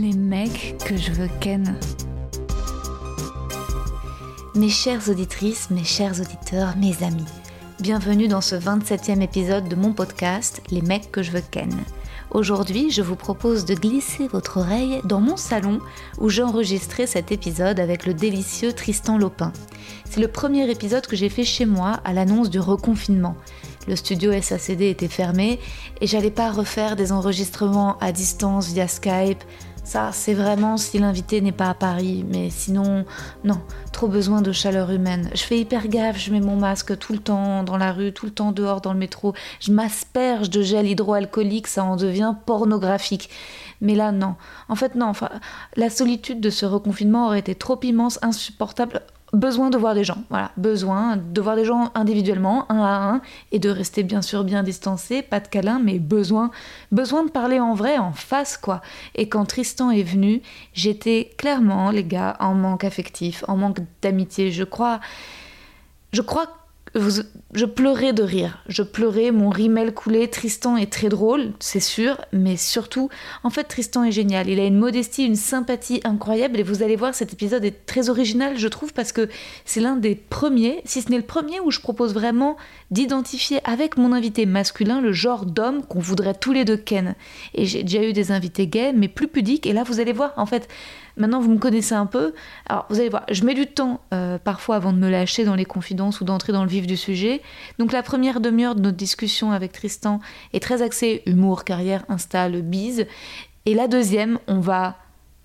les mecs que je veux ken. Mes chères auditrices, mes chers auditeurs, mes amis, bienvenue dans ce 27e épisode de mon podcast Les mecs que je veux ken. Aujourd'hui, je vous propose de glisser votre oreille dans mon salon où j'ai enregistré cet épisode avec le délicieux Tristan Lopin. C'est le premier épisode que j'ai fait chez moi à l'annonce du reconfinement. Le studio SACD était fermé et j'allais pas refaire des enregistrements à distance via Skype. Ça, c'est vraiment si l'invité n'est pas à Paris, mais sinon, non, trop besoin de chaleur humaine. Je fais hyper gaffe, je mets mon masque tout le temps dans la rue, tout le temps dehors dans le métro. Je m'asperge de gel hydroalcoolique, ça en devient pornographique. Mais là, non. En fait, non. Enfin, la solitude de ce reconfinement aurait été trop immense, insupportable besoin de voir des gens. Voilà, besoin de voir des gens individuellement, un à un, et de rester bien sûr bien distancé, pas de câlin, mais besoin, besoin de parler en vrai, en face, quoi. Et quand Tristan est venu, j'étais clairement, les gars, en manque affectif, en manque d'amitié. Je crois, je crois je pleurais de rire. Je pleurais, mon rimel coulait. Tristan est très drôle, c'est sûr, mais surtout, en fait, Tristan est génial. Il a une modestie, une sympathie incroyable. Et vous allez voir, cet épisode est très original, je trouve, parce que c'est l'un des premiers, si ce n'est le premier, où je propose vraiment d'identifier avec mon invité masculin le genre d'homme qu'on voudrait tous les deux ken. Et j'ai déjà eu des invités gays, mais plus pudiques. Et là, vous allez voir, en fait, Maintenant, vous me connaissez un peu. Alors, vous allez voir, je mets du temps euh, parfois avant de me lâcher dans les confidences ou d'entrer dans le vif du sujet. Donc, la première demi-heure de notre discussion avec Tristan est très axée humour, carrière, insta, le bise. Et la deuxième, on va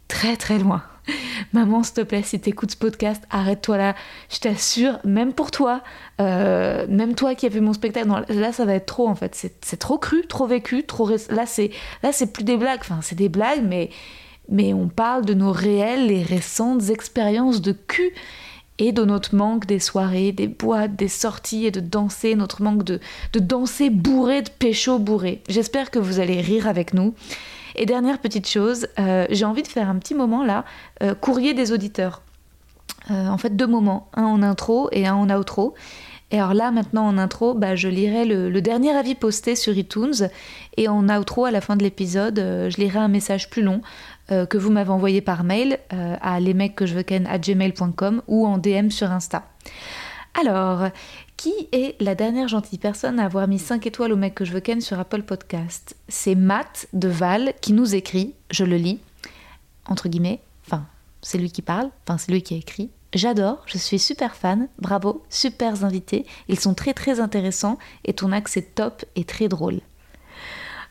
très très loin. Maman, s'il te plaît, si t'écoutes ce podcast, arrête-toi là. Je t'assure, même pour toi, euh, même toi qui as vu mon spectacle, là ça va être trop en fait. C'est trop cru, trop vécu, trop. Là c'est là c'est plus des blagues. Enfin, c'est des blagues, mais mais on parle de nos réelles et récentes expériences de cul et de notre manque des soirées, des boîtes, des sorties et de danser, notre manque de, de danser bourré, de pécho bourré. J'espère que vous allez rire avec nous. Et dernière petite chose, euh, j'ai envie de faire un petit moment là, euh, courrier des auditeurs. Euh, en fait, deux moments, un en intro et un en outro. Et alors là, maintenant en intro, bah, je lirai le, dernier avis posté sur iTunes et en outro, à la fin de l'épisode, je lirai un message plus long euh, que vous m'avez envoyé par mail euh, à gmail.com ou en DM sur Insta. Alors, qui est la dernière gentille personne à avoir mis 5 étoiles au mec que je veux ken sur Apple Podcast? C'est Matt de Val qui nous écrit, je le lis, entre guillemets, enfin, c'est lui qui parle, enfin, c'est lui qui a écrit. J'adore, je suis super fan, bravo, super invités, ils sont très très intéressants et ton axe top et très drôle.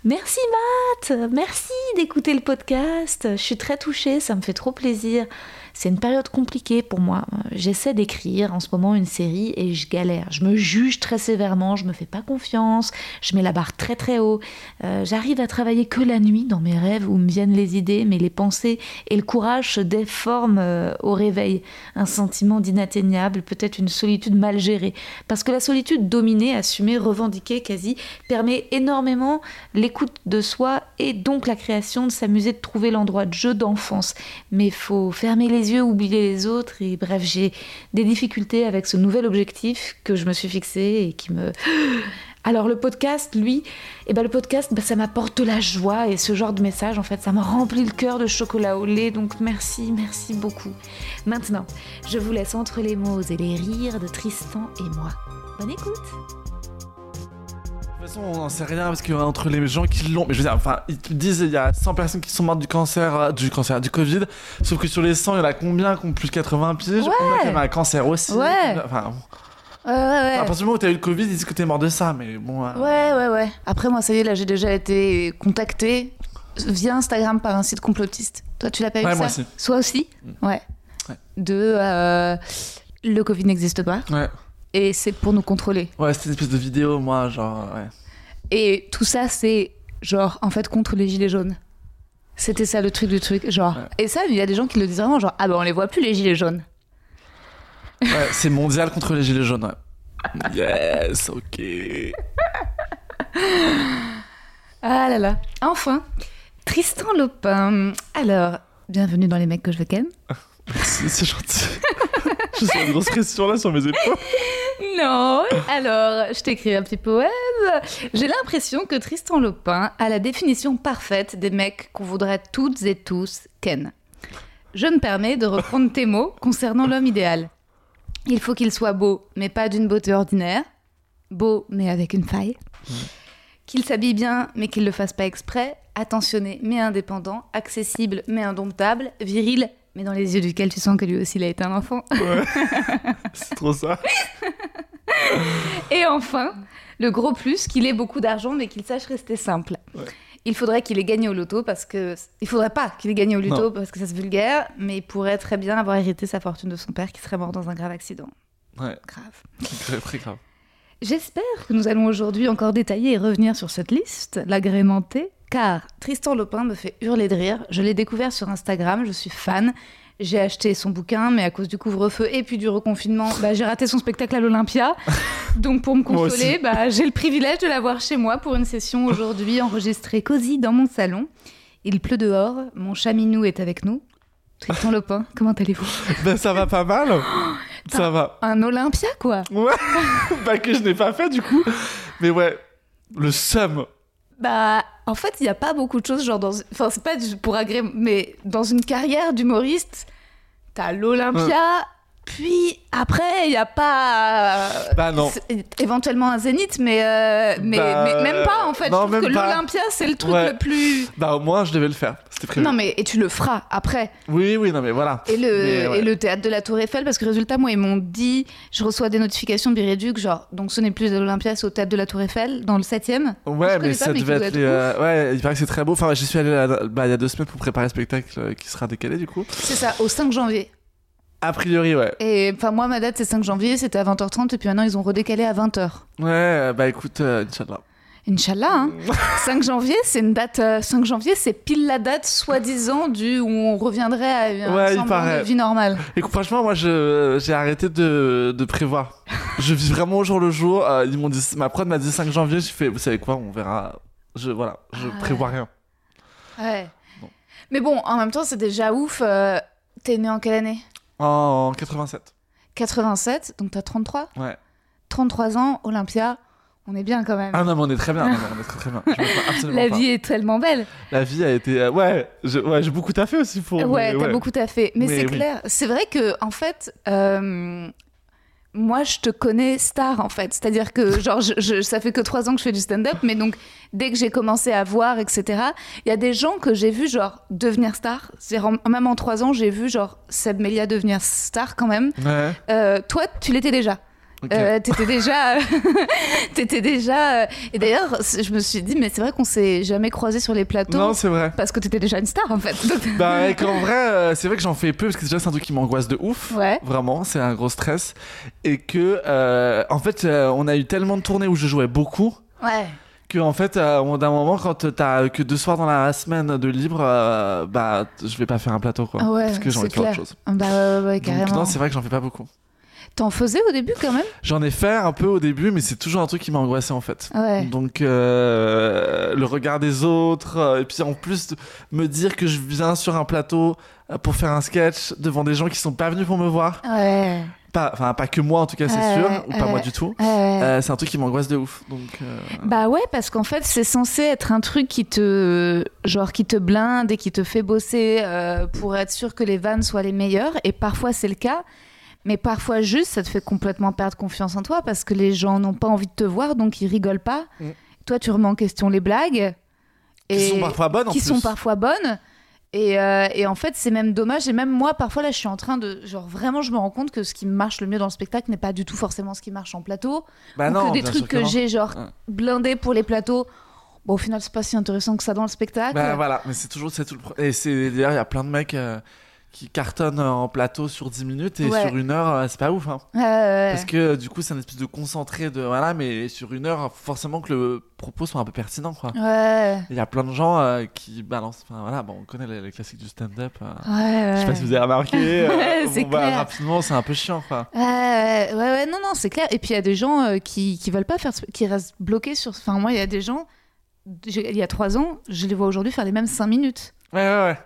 Merci Matt, merci d'écouter le podcast. Je suis très touchée, ça me fait trop plaisir. C'est une période compliquée pour moi. J'essaie d'écrire en ce moment une série et je galère. Je me juge très sévèrement, je me fais pas confiance, je mets la barre très très haut. Euh, j'arrive à travailler que la nuit dans mes rêves où me viennent les idées, mais les pensées et le courage se déforment euh, au réveil. Un sentiment d'inatteignable, peut-être une solitude mal gérée. Parce que la solitude dominée, assumée, revendiquée quasi, permet énormément l'écoute de soi et donc la création de s'amuser de trouver l'endroit de jeu d'enfance. Mais faut fermer les yeux, oublier les autres. Et bref, j'ai des difficultés avec ce nouvel objectif que je me suis fixé et qui me... Alors le podcast, lui, eh ben le podcast, ben, ça m'apporte de la joie et ce genre de message, en fait, ça me remplit le cœur de chocolat au lait. Donc merci, merci beaucoup. Maintenant, je vous laisse entre les mots et les rires de Tristan et moi. Bonne écoute de toute façon, on n'en sait rien parce qu'entre les gens qui l'ont, mais je veux dire, enfin, ils te disent il y a 100 personnes qui sont mortes du cancer, euh, du cancer, du Covid, sauf que sur les 100, il y en a combien qui ont plus de 80 piges? Ouais. Qui avaient un cancer aussi? Ouais. Enfin, Ouais, ouais, ouais. à partir du moment où t'as eu le Covid, ils disent que t'es mort de ça, mais bon. euh, Ouais, ouais, ouais. Après, moi, ça y est, là, j'ai déjà été contactée via Instagram par un site complotiste. Toi, tu l'as pas eu Ouais, ça? moi aussi. Soit aussi? Ouais. Ouais. De euh, le Covid n'existe pas Ouais, et c'est pour nous contrôler. ouais, c'était une espèce de vidéo, moi, genre, ouais. Et tout ça, c'est genre, en fait, contre les gilets jaunes. C'était ça le truc du truc. Genre. Ouais. Et ça, il y a des gens qui le disent vraiment, genre, ah bah on les voit plus les gilets jaunes. Ouais, c'est mondial contre les gilets jaunes, ouais. Yes, ok. Ah là là. Enfin, Tristan Lopin. Alors, bienvenue dans Les mecs que je veux ken. Merci, c'est gentil. Je sens une grosse pression là sur mes épaules. Non, alors, je t'écris un petit poème. J'ai l'impression que Tristan Lopin a la définition parfaite des mecs qu'on voudrait toutes et tous ken. Je me permets de reprendre tes mots concernant l'homme idéal. Il faut qu'il soit beau, mais pas d'une beauté ordinaire. Beau, mais avec une faille. Qu'il s'habille bien, mais qu'il le fasse pas exprès. Attentionné, mais indépendant. Accessible, mais indomptable. Viril, mais dans les yeux duquel tu sens que lui aussi il a été un enfant. Ouais. c'est trop ça. Et enfin, le gros plus, qu'il ait beaucoup d'argent mais qu'il sache rester simple. Ouais. Il faudrait qu'il ait gagné au loto parce que. Il faudrait pas qu'il ait gagné au loto Non. parce que ça se vulgaire, mais il pourrait très bien avoir hérité sa fortune de son père qui serait mort dans un grave accident. Ouais, Grave. très, très grave. J'espère que nous allons aujourd'hui encore détailler et revenir sur cette liste, l'agrémenter, car Tristan Lopin me fait hurler de rire. Je l'ai découvert sur Instagram, je suis fan. J'ai acheté son bouquin, mais à cause du couvre-feu et puis du reconfinement, bah, j'ai raté son spectacle à l'Olympia. Donc pour me consoler, bah, j'ai le privilège de l'avoir chez moi pour une session aujourd'hui enregistrée cosy dans mon salon. Il pleut dehors, mon chat Minou est avec nous. Tristan Lopin, comment allez-vous? Ben ça va pas mal. Ça va. Un Olympia, quoi? Ouais. bah que je n'ai pas fait du coup. Mais ouais, le seum. Bah, en fait, il n'y a pas beaucoup de choses, genre dans. Enfin, c'est pas pour agréer, mais dans une carrière d'humoriste, t'as l'Olympia, puis après, il n'y a pas. Bah non. Éventuellement un zénith, mais, euh, mais, Bah, mais même pas, en fait. non, Je trouve que même pas. l'Olympia, c'est le truc Ouais. le plus. Bah au moins je devais le faire. C'était prévu. Non, mais et tu le feras après. Oui, oui, non mais voilà. Et le, Mais ouais. et le théâtre de la Tour Eiffel, parce que résultat, moi, ils m'ont dit, je reçois des notifications de Biréduc, genre, donc ce n'est plus à l'Olympia, c'est au théâtre de la Tour Eiffel, dans le 7ème. Je Ouais, mais pas, ça qui devait être. euh, ouais, il paraît que c'est très beau. Enfin, j'y suis allé bah, il y a deux semaines pour préparer le spectacle euh, qui sera décalé du coup. C'est ça, au 5 janvier. A priori, ouais. Et enfin, moi, ma date, c'est 5 janvier, c'était à 20h30, et puis maintenant, ils ont redécalé à 20h. Ouais, bah écoute, euh, Inch'Allah. Inch'Allah, hein. 5 janvier, c'est une date. euh, 5 janvier, c'est pile la date, soi-disant, du où on reviendrait à un Ouais, il semblant paraît. de vie normale. Écoute, franchement, moi, je, j'ai arrêté de, de prévoir. je vis vraiment au jour le jour. Euh, ils m'ont dit, ma prod m'a dit 5 janvier. J'ai fait, vous savez quoi, on verra. Je, voilà, je Ah ouais. prévois rien. Ouais. Bon. Mais bon, en même temps, c'est déjà ouf. euh, T'es né en quelle année? En 87. 87, donc t'as 33 Ouais. 33 ans, Olympia, on est bien quand même. Ah non, mais on est très bien. Non, non, on est très très bien. La pas. vie est tellement belle. La vie a été. euh, ouais, j'ai beaucoup taffé aussi pour. ouais, t'as beaucoup taffé. Mais, Mais c'est oui. clair. C'est vrai que, en fait, euh, moi, je te connais star, en fait. C'est-à-dire que, genre, je, je- ça fait que trois ans que je fais du stand-up, mais donc, dès que j'ai commencé à voir, etc., il y a des gens que j'ai vu, genre, devenir star. C'est-à-dire, même en trois ans, j'ai vu, genre, Seb Melia devenir star quand même. Ouais. Euh, toi, tu l'étais déjà. Ok. Euh, t'étais déjà, t'étais déjà. euh, Et d'ailleurs, je me suis dit, mais c'est vrai qu'on s'est jamais croisés sur les plateaux non, c'est vrai. parce que t'étais déjà une star en fait. Bah, et qu'en vrai, euh, c'est vrai que j'en fais peu parce que déjà, c'est un truc qui m'angoisse de ouf. Ouais. Vraiment, c'est un gros stress. Et que, euh, en fait, euh, on a eu tellement de tournées où je jouais beaucoup. Ouais. que en fait euh, d'un moment quand t'as que deux soirs dans la semaine de libre euh, bah je vais pas faire un plateau quoi Ah ouais, parce que j'ai envie de faire autre chose Bah ouais, ouais, donc carrément. non c'est vrai que j'en fais pas beaucoup T'en faisais au début quand même? J'en ai fait un peu au début mais c'est toujours un truc qui m'a angoissé en fait Ouais. donc euh, le regard des autres euh, et puis en plus de me dire que je viens sur un plateau euh, pour faire un sketch devant des gens qui sont pas venus pour me voir Ouais. pas enfin pas que moi en tout cas c'est sûr ou pas moi du tout. Euh, c'est un truc qui m'angoisse de ouf donc Bah ouais, parce qu'en fait, c'est censé être un truc qui te, genre, qui te blinde et qui te fait bosser pour être sûr que les vannes soient les meilleures. Et parfois, c'est le cas. Mais parfois, juste, ça te fait complètement perdre confiance en toi parce que les gens n'ont pas envie de te voir, donc ils rigolent pas. Mm. Toi, tu remets en question les blagues. qui sont parfois bonnes en qui plus sont parfois bonnes. Et, euh, et en fait, c'est même dommage. Et même moi, parfois, là, je suis en train de. Genre, vraiment, je me rends compte que ce qui marche le mieux dans le spectacle n'est pas du tout forcément ce qui marche en plateau. bah ou non que des trucs que j'ai, genre, Ouais. blindés pour les plateaux. Bon, au final, c'est pas si intéressant que ça dans le spectacle. Bah voilà, mais c'est toujours c'est tout le et c'est d'ailleurs il y a plein de mecs euh, qui cartonnent en plateau sur 10 minutes et Ouais. sur une heure, euh, c'est pas ouf. Hein. Ouais. Parce que du coup, c'est un espèce de concentré de. Voilà, mais sur une heure, forcément que le propos soit un peu pertinent, quoi. Ouais, Il y a plein de gens euh, qui balancent. Enfin voilà, bon, on connaît les, les classiques du stand-up. euh. ouais, Je sais pas si vous avez remarqué. euh, bon, bah, clair. rapidement, c'est un peu chiant, quoi. Ouais, ouais, non, non, c'est clair. Et puis il y a des gens euh, qui, qui veulent pas faire, qui restent bloqués sur. Enfin, moi, il y a des gens, il y a trois ans, je les vois aujourd'hui faire les mêmes cinq minutes. Ouais, ouais, ouais.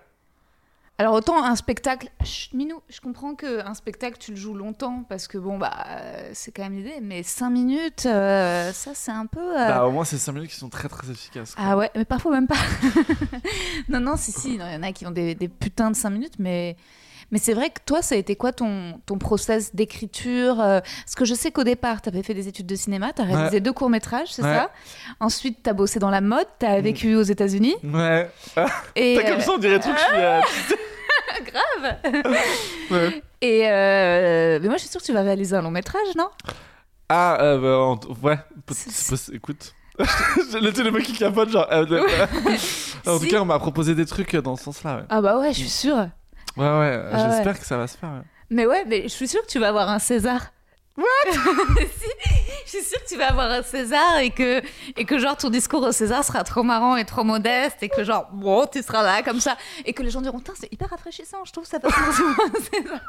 Alors autant un spectacle, Chut, Minou, je comprends que un spectacle tu le joues longtemps parce que bon bah euh, c'est quand même l'idée, mais cinq minutes, euh, ça c'est un peu. euh, Bah, au moins, c'est 5 minutes qui sont très très efficaces. quoi. Ah ouais, mais parfois même pas. non non si si, il y en a qui ont des, des putains de cinq minutes, mais mais c'est vrai que toi ça a été quoi ton ton process d'écriture euh, Parce que je sais qu'au départ tu avais fait des études de cinéma, tu as réalisé Ouais. deux courts métrages, c'est Ouais. ça? Ensuite tu as bossé dans la mode, tu as Mm. vécu aux États-Unis Ouais. et T'as comme ça, on dirait tout que je suis. euh, grave. ouais. Et euh, mais moi, je suis sûre que tu vas réaliser un long métrage, non? Ah, euh, bah, en- ouais. C'est- Écoute. le le mec qui capote, genre. euh, en tout cas, on m'a proposé des trucs dans ce sens-là, ouais. Ah bah ouais, je suis sûre. Ouais, ouais, euh, Ah j'espère que ça va se faire. ouais. Mais ouais, mais je suis sûre que tu vas avoir un César. What? Si, je suis sûre que tu vas avoir un César et que, et que genre ton discours au César sera trop marrant et trop modeste et que genre bon tu seras là comme ça et que les gens diront c'est hyper rafraîchissant je trouve ça passe forcément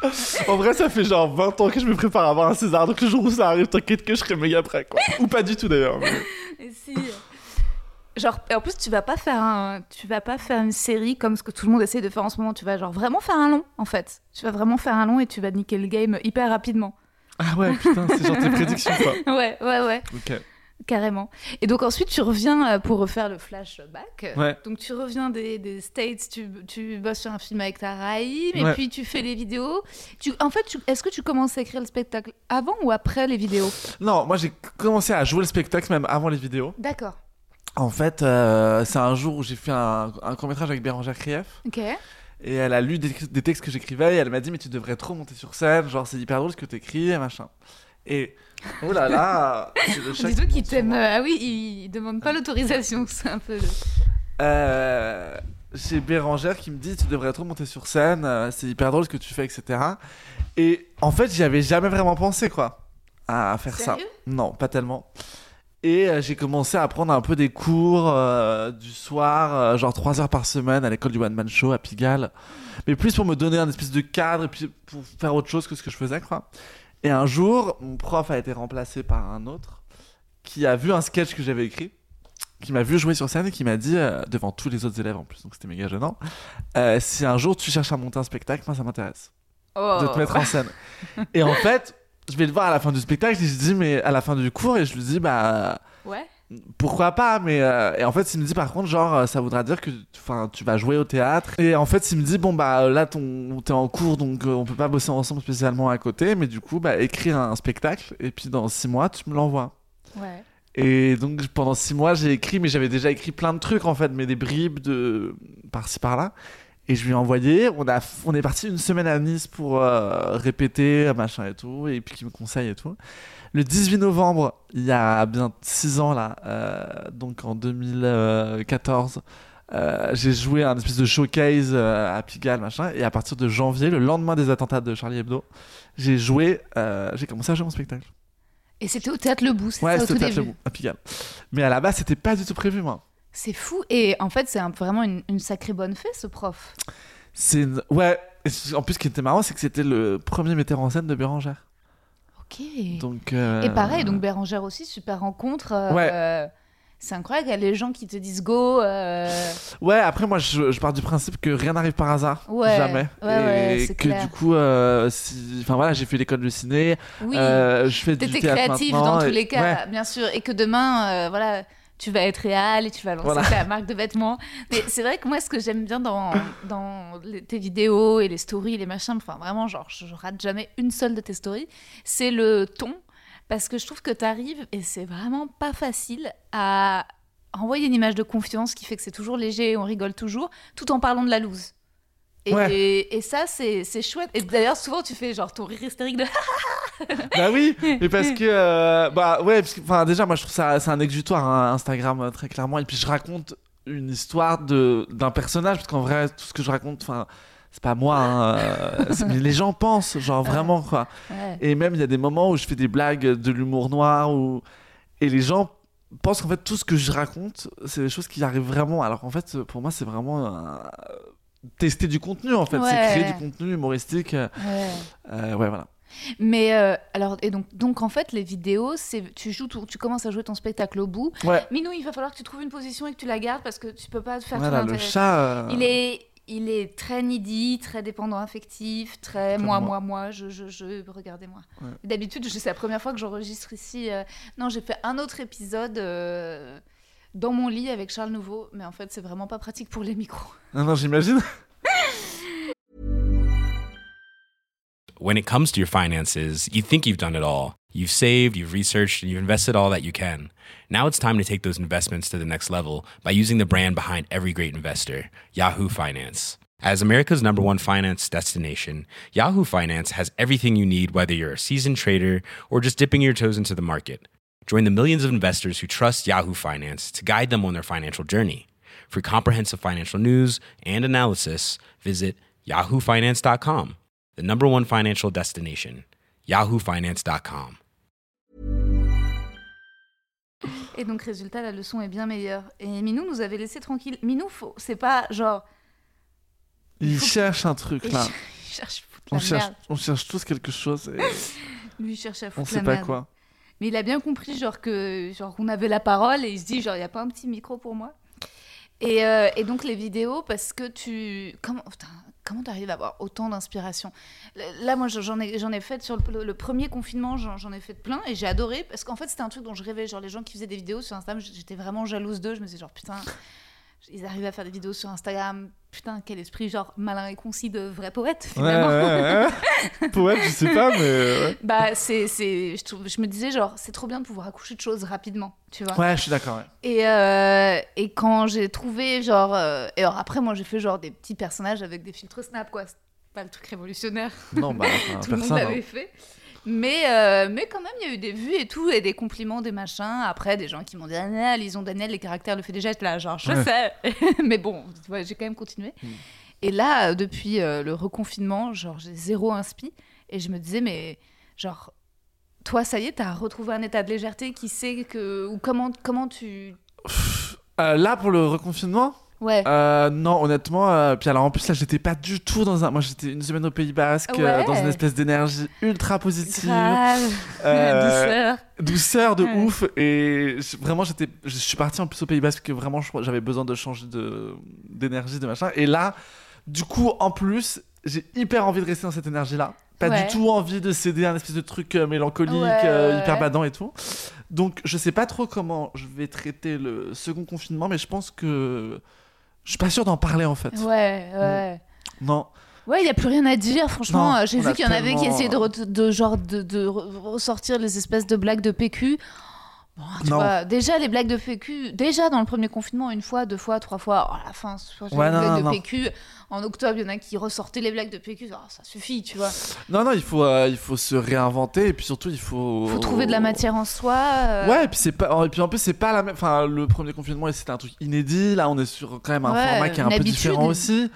un César. En vrai, ça fait genre 20 ans que je me prépare à avoir un César, donc le jour où ça arrive, t'inquiète que je serai méga prêt, quoi. Ou pas du tout d'ailleurs. mais- si genre en plus tu vas pas faire un tu vas pas faire une série comme ce que tout le monde essaie de faire en ce moment tu vas genre vraiment faire un long en fait tu vas vraiment faire un long et tu vas niquer le game hyper rapidement Ah ouais, putain, c'est genre tes prédictions, quoi. ouais ouais ouais Ok. Carrément. Et donc ensuite, tu reviens euh, pour refaire le flashback. Ouais. Donc tu reviens des, des States, tu, tu bosses sur un film avec ta Raïm, et puis tu fais les vidéos. Tu, en fait, est-ce que tu commences à écrire le spectacle avant ou après les vidéos? Non, moi j'ai commencé à jouer le spectacle même avant les vidéos. D'accord. En fait, euh, c'est un jour où j'ai fait un, un court-métrage avec Bérangère Krief. Ok. Et elle a lu des, des textes que j'écrivais et elle m'a dit mais tu devrais trop monter sur scène, genre c'est hyper drôle ce que t'écris et machin. Et oh là là, c'est le chat Dis-toi qui qu'il t'aime. euh, ah oui, il, il demande pas l'autorisation, c'est un peu. le- Euh, j'ai Bérangère qui me dit tu devrais trop monter sur scène, c'est hyper drôle ce que tu fais, etc. Et en fait j'y avais jamais vraiment pensé quoi à faire ça. Non, pas tellement. Et euh, j'ai commencé à prendre un peu des cours euh, du soir, euh, genre 3 heures par semaine à l'école du One Man Show à Pigalle. Mais plus pour me donner un espèce de cadre et puis pour faire autre chose que ce que je faisais, quoi. Et un jour, mon prof a été remplacé par un autre qui a vu un sketch que j'avais écrit, qui m'a vu jouer sur scène et qui m'a dit, euh, devant tous les autres élèves en plus, donc c'était méga gênant, si un jour tu cherches à monter un spectacle, moi ça m'intéresse Oh. de te mettre en scène. et en fait, je vais le voir à la fin du spectacle et je dis mais à la fin du cours et je lui dis bah Ouais. pourquoi pas mais euh, et en fait il me dit par contre genre euh, ça voudra dire que enfin tu vas jouer au théâtre et en fait il me dit bon bah là ton t'es en cours donc euh, on peut pas bosser ensemble spécialement à côté mais du coup bah écris un spectacle et puis dans six mois tu me l'envoies. Ouais. Et donc pendant six mois j'ai écrit, mais j'avais déjà écrit plein de trucs en fait, mais des bribes de par-ci par-là. Et je lui ai envoyé. On a, on est parti une semaine à Nice pour euh, répéter machin et tout, et puis qui me conseille et tout. Le 18 novembre, il y a bien six ans là, euh, donc en 2014. euh, j'ai joué un espèce de showcase à Pigalle, machin, et à partir de janvier, le lendemain des attentats de Charlie Hebdo, j'ai joué, j'ai commencé à jouer mon spectacle. Et c'était au théâtre Le Bout, c'est Ouais, ça au c'était tout au Théâtre début. Lebou, à Pigalle. Mais à la base, c'était pas du tout prévu, moi. C'est fou. Et en fait, c'est un- vraiment une, une sacrée bonne fée, ce prof. C'est une- ouais. En plus, ce qui était marrant, c'est que c'était le premier metteur en scène de Bérangère. Ok. Donc. euh, Et pareil, donc Bérangère aussi, super rencontre. euh, Ouais. euh, c'est incroyable, il y a les gens qui te disent go. euh, Ouais. Après, moi, je, je pars du principe que rien n'arrive par hasard. Ouais, Jamais. ouais, et que clair. du coup, euh, si... enfin voilà, j'ai fait l'école de ciné. Oui, euh, je fais du t'étais théâtre créatif maintenant, dans tous les cas, bien sûr. Et que demain, euh, voilà, tu vas être réal et tu vas lancer Voilà. ta marque de vêtements. Mais c'est vrai que moi, ce que j'aime bien dans, dans les- tes vidéos et les stories, les machins, enfin vraiment, genre, je, je rate jamais une seule de tes stories, c'est le ton. Parce que je trouve que tu arrives, et c'est vraiment pas facile, à envoyer une image de confiance qui fait que c'est toujours léger et on rigole toujours, tout en parlant de la loose. Et, Ouais. et ça, c'est c'est chouette. Et d'ailleurs, souvent, tu fais genre ton rire hystérique de Bah oui, mais parce que euh, bah ouais, parce que enfin déjà moi je trouve ça c'est un exutoire hein, Instagram euh, très clairement et puis je raconte une histoire d'un personnage parce qu'en vrai tout ce que je raconte enfin c'est pas moi, hein, euh, mais les gens pensent, genre vraiment quoi. Ouais. Et même il y a des moments où je fais des blagues de l'humour noir et les gens pensent qu'en fait tout ce que je raconte, c'est des choses qui arrivent vraiment. Alors qu'en fait, pour moi, c'est vraiment tester du contenu en fait, c'est créer du contenu humoristique. euh, Ouais. euh, ouais, voilà. Mais euh, alors, et donc, donc en fait, les vidéos, c'est tu joues, tout- tu commences à jouer ton spectacle au bout. Ouais. Minou, il va falloir que tu trouves une position et que tu la gardes parce que tu peux pas faire Voilà, tout le chat. euh, Il est, il est très needy, très dépendant affectif, très moi, moi. moi, moi, je, je, je, regardez-moi. Ouais. D'habitude, c'est la première fois que j'enregistre ici. euh, Non, j'ai fait un autre épisode dans mon lit avec Charles Nouveau, mais en fait, c'est vraiment pas pratique pour les micros. Non, non, j'imagine. when it comes to your finances, you think you've done it all. You've saved, you've researched, and you've invested all that you can. Now it's time to take those investments to the next level by using the brand behind every great investor, Yahoo Finance. As America's number one finance destination, Yahoo Finance has everything you need, whether you're a seasoned trader or just dipping your toes into the market. Join the millions of investors who trust Yahoo Finance to guide them on their financial journey. For comprehensive financial news and analysis, visit yahoofinance.com, the number one financial destination, yahoofinance.com. Et donc, résultat, la leçon est bien meilleure. Et Minou nous avait laissé tranquille. Minou, faut... c'est pas genre. Il faut- cherche un truc Il là. cherche à foutre On la cherche, merde. on cherche tous quelque chose et Lui, il cherche à on foutre sait la pas merde. quoi. Mais il a bien compris, genre, que, genre, qu'on avait la parole et il se dit, genre, il n'y a pas un petit micro pour moi. Et, euh, et donc, les vidéos, parce que tu. Comment putain, comment t'arrives à avoir autant d'inspiration? Là, moi, j'en ai, j'en ai fait sur le, le premier confinement, j'en ai fait plein et j'ai adoré parce qu'en fait, c'était un truc dont je rêvais. Genre, les gens qui faisaient des vidéos sur Instagram, j'étais vraiment jalouse d'eux. Je me disais, genre, putain, ils arrivaient à faire des vidéos sur Instagram. Putain, quel esprit, genre, malin et concis de vrai poète, finalement. ouais, ouais. Poète, je sais pas, mais. Bah, c'est, je, je me disais, genre, c'est trop bien de pouvoir accoucher de choses rapidement, tu vois. Ouais, je suis d'accord. Et, euh, et quand j'ai trouvé, genre. euh, et alors après, moi, j'ai fait, genre, des petits personnages avec des filtres Snap, quoi. C'est pas le truc révolutionnaire. Non, bah, enfin, Tout le monde personne. l'avait hein. fait. Mais, euh, mais quand même, il y a eu des vues et tout, et des compliments, des machins. Après, des gens qui m'ont dit Ah, non, Lison Daniel, les caractères le fait déjà. Là, genre, je Ouais. sais. mais bon, j'ai quand même continué. Mm. Et là, euh, depuis euh, le reconfinement, genre, j'ai zéro inspi. Et je me disais, mais genre, toi, ça y est, t'as retrouvé un état de légèreté qui sait que. Ou comment, comment tu. Euh, là, pour le reconfinement Ouais. euh, Non, honnêtement. euh, puis alors, en plus, là, j'étais pas du tout dans un. Moi, j'étais une semaine au Pays Basque, euh, dans une espèce d'énergie ultra positive. Douceur. douceur de Ouais. ouf et vraiment j'étais je suis parti en plus au Pays Basque que vraiment j'avais besoin de changer de d'énergie de machin et là du coup en plus j'ai hyper envie de rester dans cette énergie là pas Ouais. du tout envie de céder à un espèce de truc mélancolique hyper badant et tout donc je sais pas trop comment je vais traiter le second confinement mais je pense que je suis pas sûr d'en parler en fait Ouais, ouais. non Ouais, il n'y a plus rien à dire, franchement. Euh, J'ai vu qu'il y en avait qui essayaient de, re- de, genre, de, de re- ressortir les espèces de blagues de PQ. Bon, tu Non. vois, déjà, les blagues de PQ, déjà dans le premier confinement, une fois, deux fois, trois fois, oh, à la fin, Ouais, les non, blagues non, de. PQ. En octobre, il y en a qui ressortaient les blagues de PQ. Oh, ça suffit, tu vois. non non il faut euh, il faut se réinventer et puis surtout il faut faut trouver de la matière en soi. euh, Ouais, et puis c'est pas, et puis en plus c'est pas la même. Enfin, le premier confinement c'était un truc inédit. Là, on est sur quand même un Ouais, format qui est un peu habitude. différent aussi.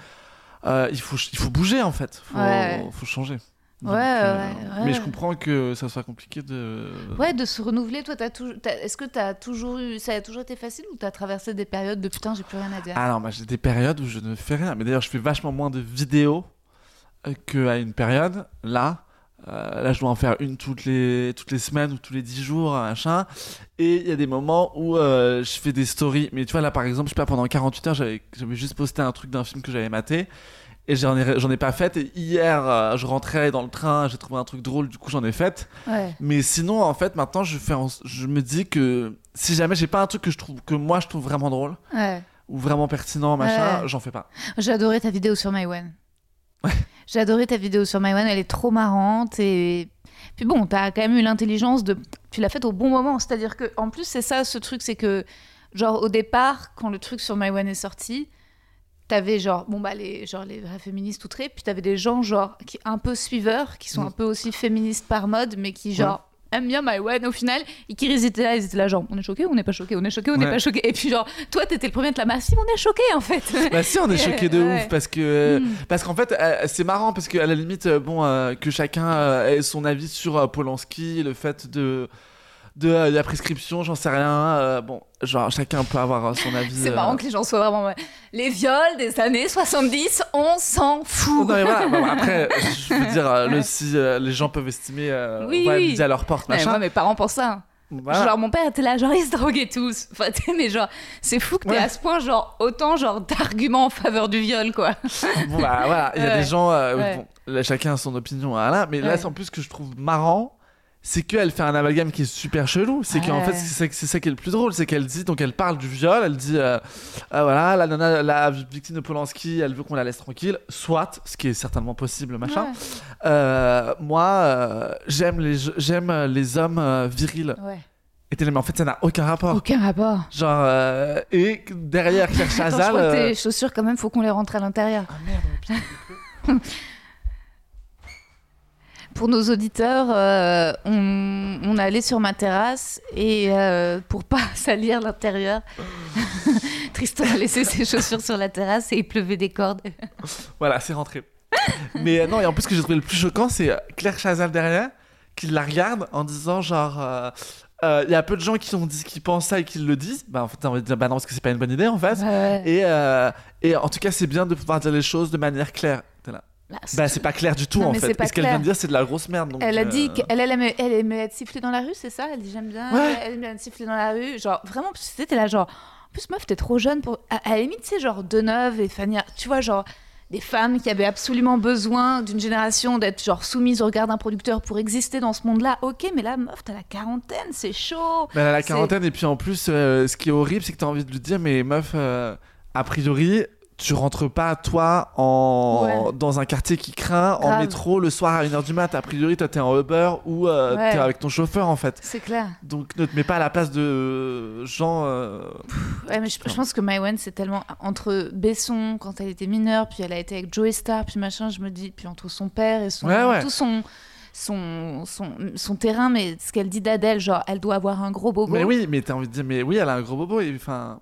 Euh, il faut, il faut bouger en fait. Faut, Ouais. faut changer. Ouais, ouais, ouais. Mais je comprends que ça soit compliqué de. Ouais, de se renouveler. Toi, t'as toujours- t'as- est-ce que t'as toujours eu... ça a toujours été facile ou t'as traversé des périodes de putain, j'ai plus rien à dire? Ah non, bah, j'ai des périodes où je ne fais rien. Mais d'ailleurs, je fais vachement moins de vidéos euh, qu'à une période. Là, euh, là, je dois en faire une toutes les, toutes les semaines ou tous les 10 jours, machin. Et il y a des moments où euh, je fais des stories. Mais tu vois, là, par exemple, je sais pas, pendant 48 heures, j'avais j'avais juste posté un truc d'un film que j'avais maté. Et j'en ai, j'en ai pas fait. Et hier, euh, je rentrais dans le train, j'ai trouvé un truc drôle, du coup, j'en ai fait. Ouais. Mais sinon, en fait, maintenant, je, fais en- je me dis que si jamais j'ai pas un truc que, je trouve, que moi je trouve vraiment drôle Ouais. ou vraiment pertinent, machin, Ouais. j'en fais pas. J'ai adoré ta vidéo sur MyOne. J'ai adoré ta vidéo sur MyOne, elle est trop marrante et puis bon, t'as quand même eu l'intelligence de, tu l'as faite au bon moment, c'est-à-dire que en plus c'est ça ce truc, c'est que genre au départ quand le truc sur MyOne est sorti, t'avais genre bon bah les genre les vraies féministes outrées, puis t'avais des gens genre qui un peu suiveurs, qui sont Mm. un peu aussi féministes par mode, mais qui genre aime bien Maïwen au final. Et qu'ils étaient là, ils étaient là, genre, on est choqués, on n'est pas choqués, on est choqués, on n'est Ouais. pas choqués. Et puis, genre, toi, t'étais le premier à te la massif, on est choqués en fait. Bah si, on est choqué de Ouais. ouf parce que Mm. parce qu'en fait euh, c'est marrant parce qu'à la limite euh, bon euh, que chacun euh, ait son avis sur euh, Polanski, le fait de de euh, la prescription, j'en sais rien. euh, bon, genre chacun peut avoir euh, son avis. C'est euh. marrant que les gens soient vraiment. Les viols des années 70, on s'en fout. Non mais voilà, bon, après je veux dire euh, le si euh, les gens peuvent estimer euh, Oui, on va oui. midi à leur porte machin. moi, mes parents pensent ça. Voilà. Genre, mon père était là, genre, ils se droguaient tous. Enfin, tu sais, mais genre, c'est fou que t'aies Ouais. à ce point, genre, autant, genre, d'arguments en faveur du viol, quoi. Bon, bah, voilà, il y a Ouais. des gens, euh, Ouais. bon, là, chacun a son opinion, voilà, mais là, Ouais. c'est en plus ce que je trouve marrant, c'est qu'elle fait un amalgame qui est super chelou. C'est qu'en fait, c'est ça, qui est le plus drôle, c'est qu'elle dit, donc elle parle du viol, elle dit, euh, ah, voilà, la nana, la victime de Polanski, elle veut qu'on la laisse tranquille, soit, ce qui est certainement possible, machin. Ouais. Euh, moi, euh, j'aime les, j'aime les hommes virils. Ouais. Et mais en fait, ça n'a aucun rapport. Aucun rapport. Genre, euh, et derrière Claire Attends, je Chazal. crois que tes chaussures, quand même, faut qu'on les rentre à l'intérieur. Ah merde, putain. Pour nos auditeurs, euh, on, on allait sur ma terrasse et euh, pour pas salir l'intérieur, Tristan a laissé ses chaussures sur la terrasse et il pleuvait des cordes. Voilà, c'est rentré. Mais euh, non, et en plus, ce que j'ai trouvé le plus choquant, c'est euh, Claire Chazal derrière, qui la regarde en disant genre. Il y a peu de gens qui ont dit pensent ça et qui le disent. Bah, en fait, on va dire, bah non, parce que c'est pas une bonne idée, en fait. Ouais, ouais. Et, et en tout cas, c'est bien de pouvoir dire les choses de manière claire. Là. Bah, c'est pas clair du tout, Non, en mais fait. ce qu'elle vient de dire, c'est de la grosse merde. donc, Elle a dit euh, qu'elle elle aimait, elle aimait être sifflée dans la rue, c'est ça? Elle dit j'aime bien, Ouais. elle aime bien être sifflée dans la rue. Genre vraiment, parce que c'était là genre, en plus meuf t'es trop jeune pour... À, à la limite c'est genre Deneuve et Fanny, tu vois genre des femmes qui avaient absolument besoin d'une génération d'être genre soumises au regard d'un producteur pour exister dans ce monde-là. Ok, mais là meuf t'as la quarantaine, c'est chaud. bah, elle a la quarantaine, et puis en plus, euh, ce qui est horrible, c'est que t'as envie de lui dire, mais meuf, euh, a priori. Tu rentres pas, toi, en... Ouais. dans un quartier qui craint, en métro, le soir à 1h du mat. A priori, toi, t'es en Uber ou euh, Ouais. t'es avec ton chauffeur, en fait. C'est clair. Donc, ne te mets pas à la place de gens. euh, Ouais, mais je, je pense que Maïwen, c'est tellement entre Besson quand elle était mineure, puis elle a été avec Joey Star, puis machin, je me dis, puis entre son père et son Ouais, tout son son, son son terrain, mais ce qu'elle dit d'Adèle, genre, elle doit avoir un gros bobo. Mais oui, mais t'as envie de dire, mais oui, elle a un gros bobo. et Enfin.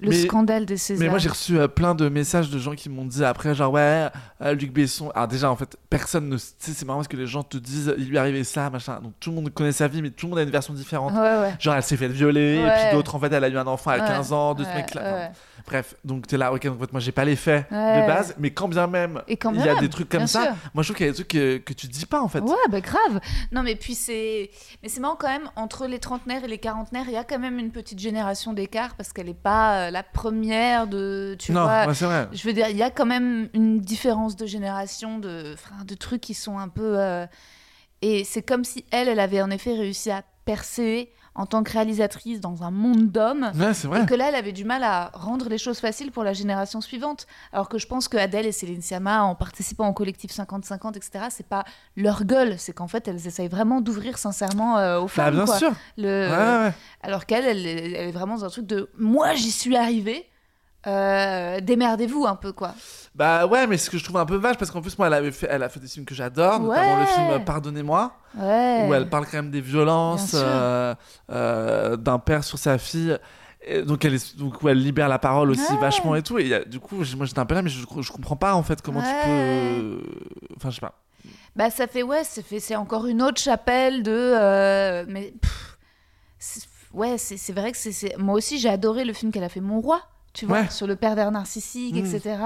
Le mais- scandale des Césars. Mais moi j'ai reçu euh, plein de messages de gens qui m'ont dit après genre ouais euh, Luc Besson alors déjà en fait personne ne tu sais c'est marrant parce que les gens te disent il lui est arrivé ça machin donc tout le monde connaît sa vie mais tout le monde a une version différente Ouais, ouais. genre elle s'est fait violer et puis d'autres en fait elle a eu un enfant à Ouais, 15 ans de ce là. Bref donc t'es là ok donc en fait moi j'ai pas les faits Ouais. de base mais quand bien même il y a même, des trucs comme ça sûr. moi je trouve qu'il y a des trucs que, que tu dis pas en fait Ouais, bah grave. Non, mais puis c'est. Mais c'est marrant quand même, entre les trentenaires et les quarantenaires, il y a quand même une petite génération d'écart parce qu'elle n'est pas euh, la première de. Tu non vois. ouais, c'est vrai Je veux dire, il y a quand même une différence de génération, de, enfin, de trucs qui sont un peu. euh, Et c'est comme si elle, elle avait en effet réussi à percer en tant que réalisatrice dans un monde d'hommes. ouais Et que là, elle avait du mal à rendre les choses faciles pour la génération suivante. Alors que je pense que Adèle et Céline Sciamma, en participant au collectif 50-50, etc., c'est pas leur gueule. C'est qu'en fait, elles essayent vraiment d'ouvrir sincèrement euh, aux bah femmes. bien quoi. sûr Le- ouais, ouais, ouais. Alors qu'elle, elle, elle est vraiment dans un truc de moi, j'y suis arrivée. Euh, démerdez-vous un peu, quoi. Bah ouais, mais ce que je trouve un peu vache, parce qu'en plus, moi, elle, avait fait, elle a fait des films que j'adore, notamment le Ouais. film Pardonnez-moi, Ouais. où elle parle quand même des violences euh, euh, d'un père sur sa fille. Et donc, elle est, donc, où elle libère la parole aussi Ouais. vachement et tout. Et il y a- du coup, moi, j'étais un peu là, mais je, je comprends pas en fait comment tu Ouais. peux. Enfin, je sais pas. Bah ça fait ouais, c'est encore une autre chapelle de mais pff, ouais, c'est c'est vrai que c'est moi aussi j'ai adoré le film qu'elle a fait Mon roi, tu vois, Ouais. sur le pervers narcissique, Mm. etc.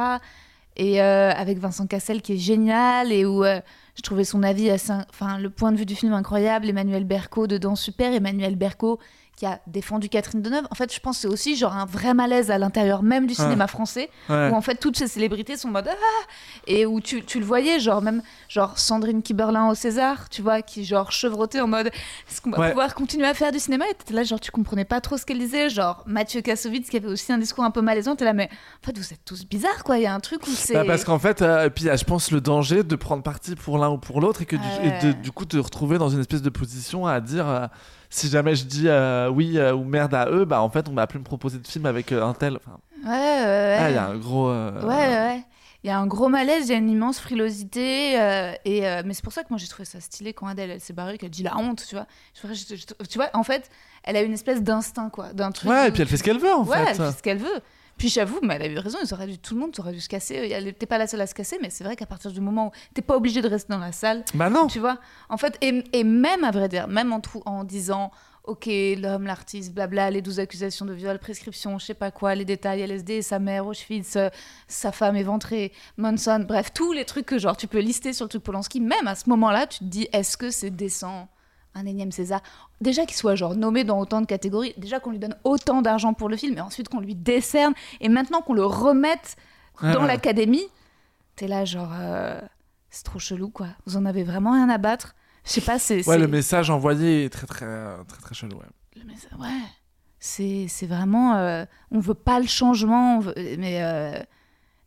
Et euh, avec Vincent Cassel qui est génial et où euh, je trouvais son avis assez, enfin le point de vue du film incroyable, Emmanuel Berco dedans super, Emmanuel Berco qui a défendu Catherine Deneuve. En fait, je pense que c'est aussi genre un vrai malaise à l'intérieur même du cinéma français Ouais. où en fait toutes ces célébrités sont en mode ah et où tu, tu le voyais genre même genre Sandrine Kiberlin au César tu vois qui genre chevrotait en mode est-ce qu'on va Ouais. pouvoir continuer à faire du cinéma? Et là genre tu comprenais pas trop ce qu'elle disait genre Mathieu Kassovitz qui avait aussi un discours un peu malaisant t'es là mais en fait vous êtes tous bizarres quoi il y a un truc où c'est Bah, parce qu'en fait, euh, et puis je pense, le danger de prendre parti pour l'un ou pour l'autre et que du, Ah et de- ouais. du coup te retrouver dans une espèce de position à dire euh, si jamais je dis euh, oui euh, ou merde à eux, bah en fait, on va plus me proposer de film avec euh, un tel. Enfin, ouais ouais ouais ah, il y a un gros. Ouais, ouais, ouais. il y a un gros malaise, il y a une immense frilosité. et, mais c'est pour ça que moi j'ai trouvé ça stylé quand Adèle elle s'est barrée, qu'elle dit la honte, tu vois. Je- je- je- tu vois, en fait, elle a une espèce d'instinct, quoi. D'un truc. Ouais, et puis elle fait ce qu'elle veut en Ouais, elle fait. fait ce qu'elle veut. Puis j'avoue, mais elle a eu raison, ils auraient dû, tout le monde aurait dû se casser. N'était pas la seule à se casser, mais c'est vrai qu'à partir du moment où t'es pas obligé de rester dans la salle, Bah non. tu vois. En fait, et, et même à vrai dire, même en, trou- en disant, ok, l'homme, l'artiste, blabla, les 12 accusations de viol, prescription, je sais pas quoi, les détails, LSD, sa mère, Auschwitz, euh, sa femme éventrée, Monson, bref, tous les trucs que genre tu peux lister sur le truc Polanski, même à ce moment-là, tu te dis, est-ce que c'est décent? Un énième César. Déjà qu'il soit genre nommé dans autant de catégories, déjà qu'on lui donne autant d'argent pour le film, et ensuite qu'on lui décerne, et maintenant qu'on le remette dans l'académie, t'es là genre euh, c'est trop chelou quoi. Vous en avez vraiment rien à battre? Je sais pas, c'est Ouais, le message envoyé est très très très très chelou. Ouais. le messa- ouais. C'est c'est vraiment euh, on veut pas le changement, on veut- mais euh,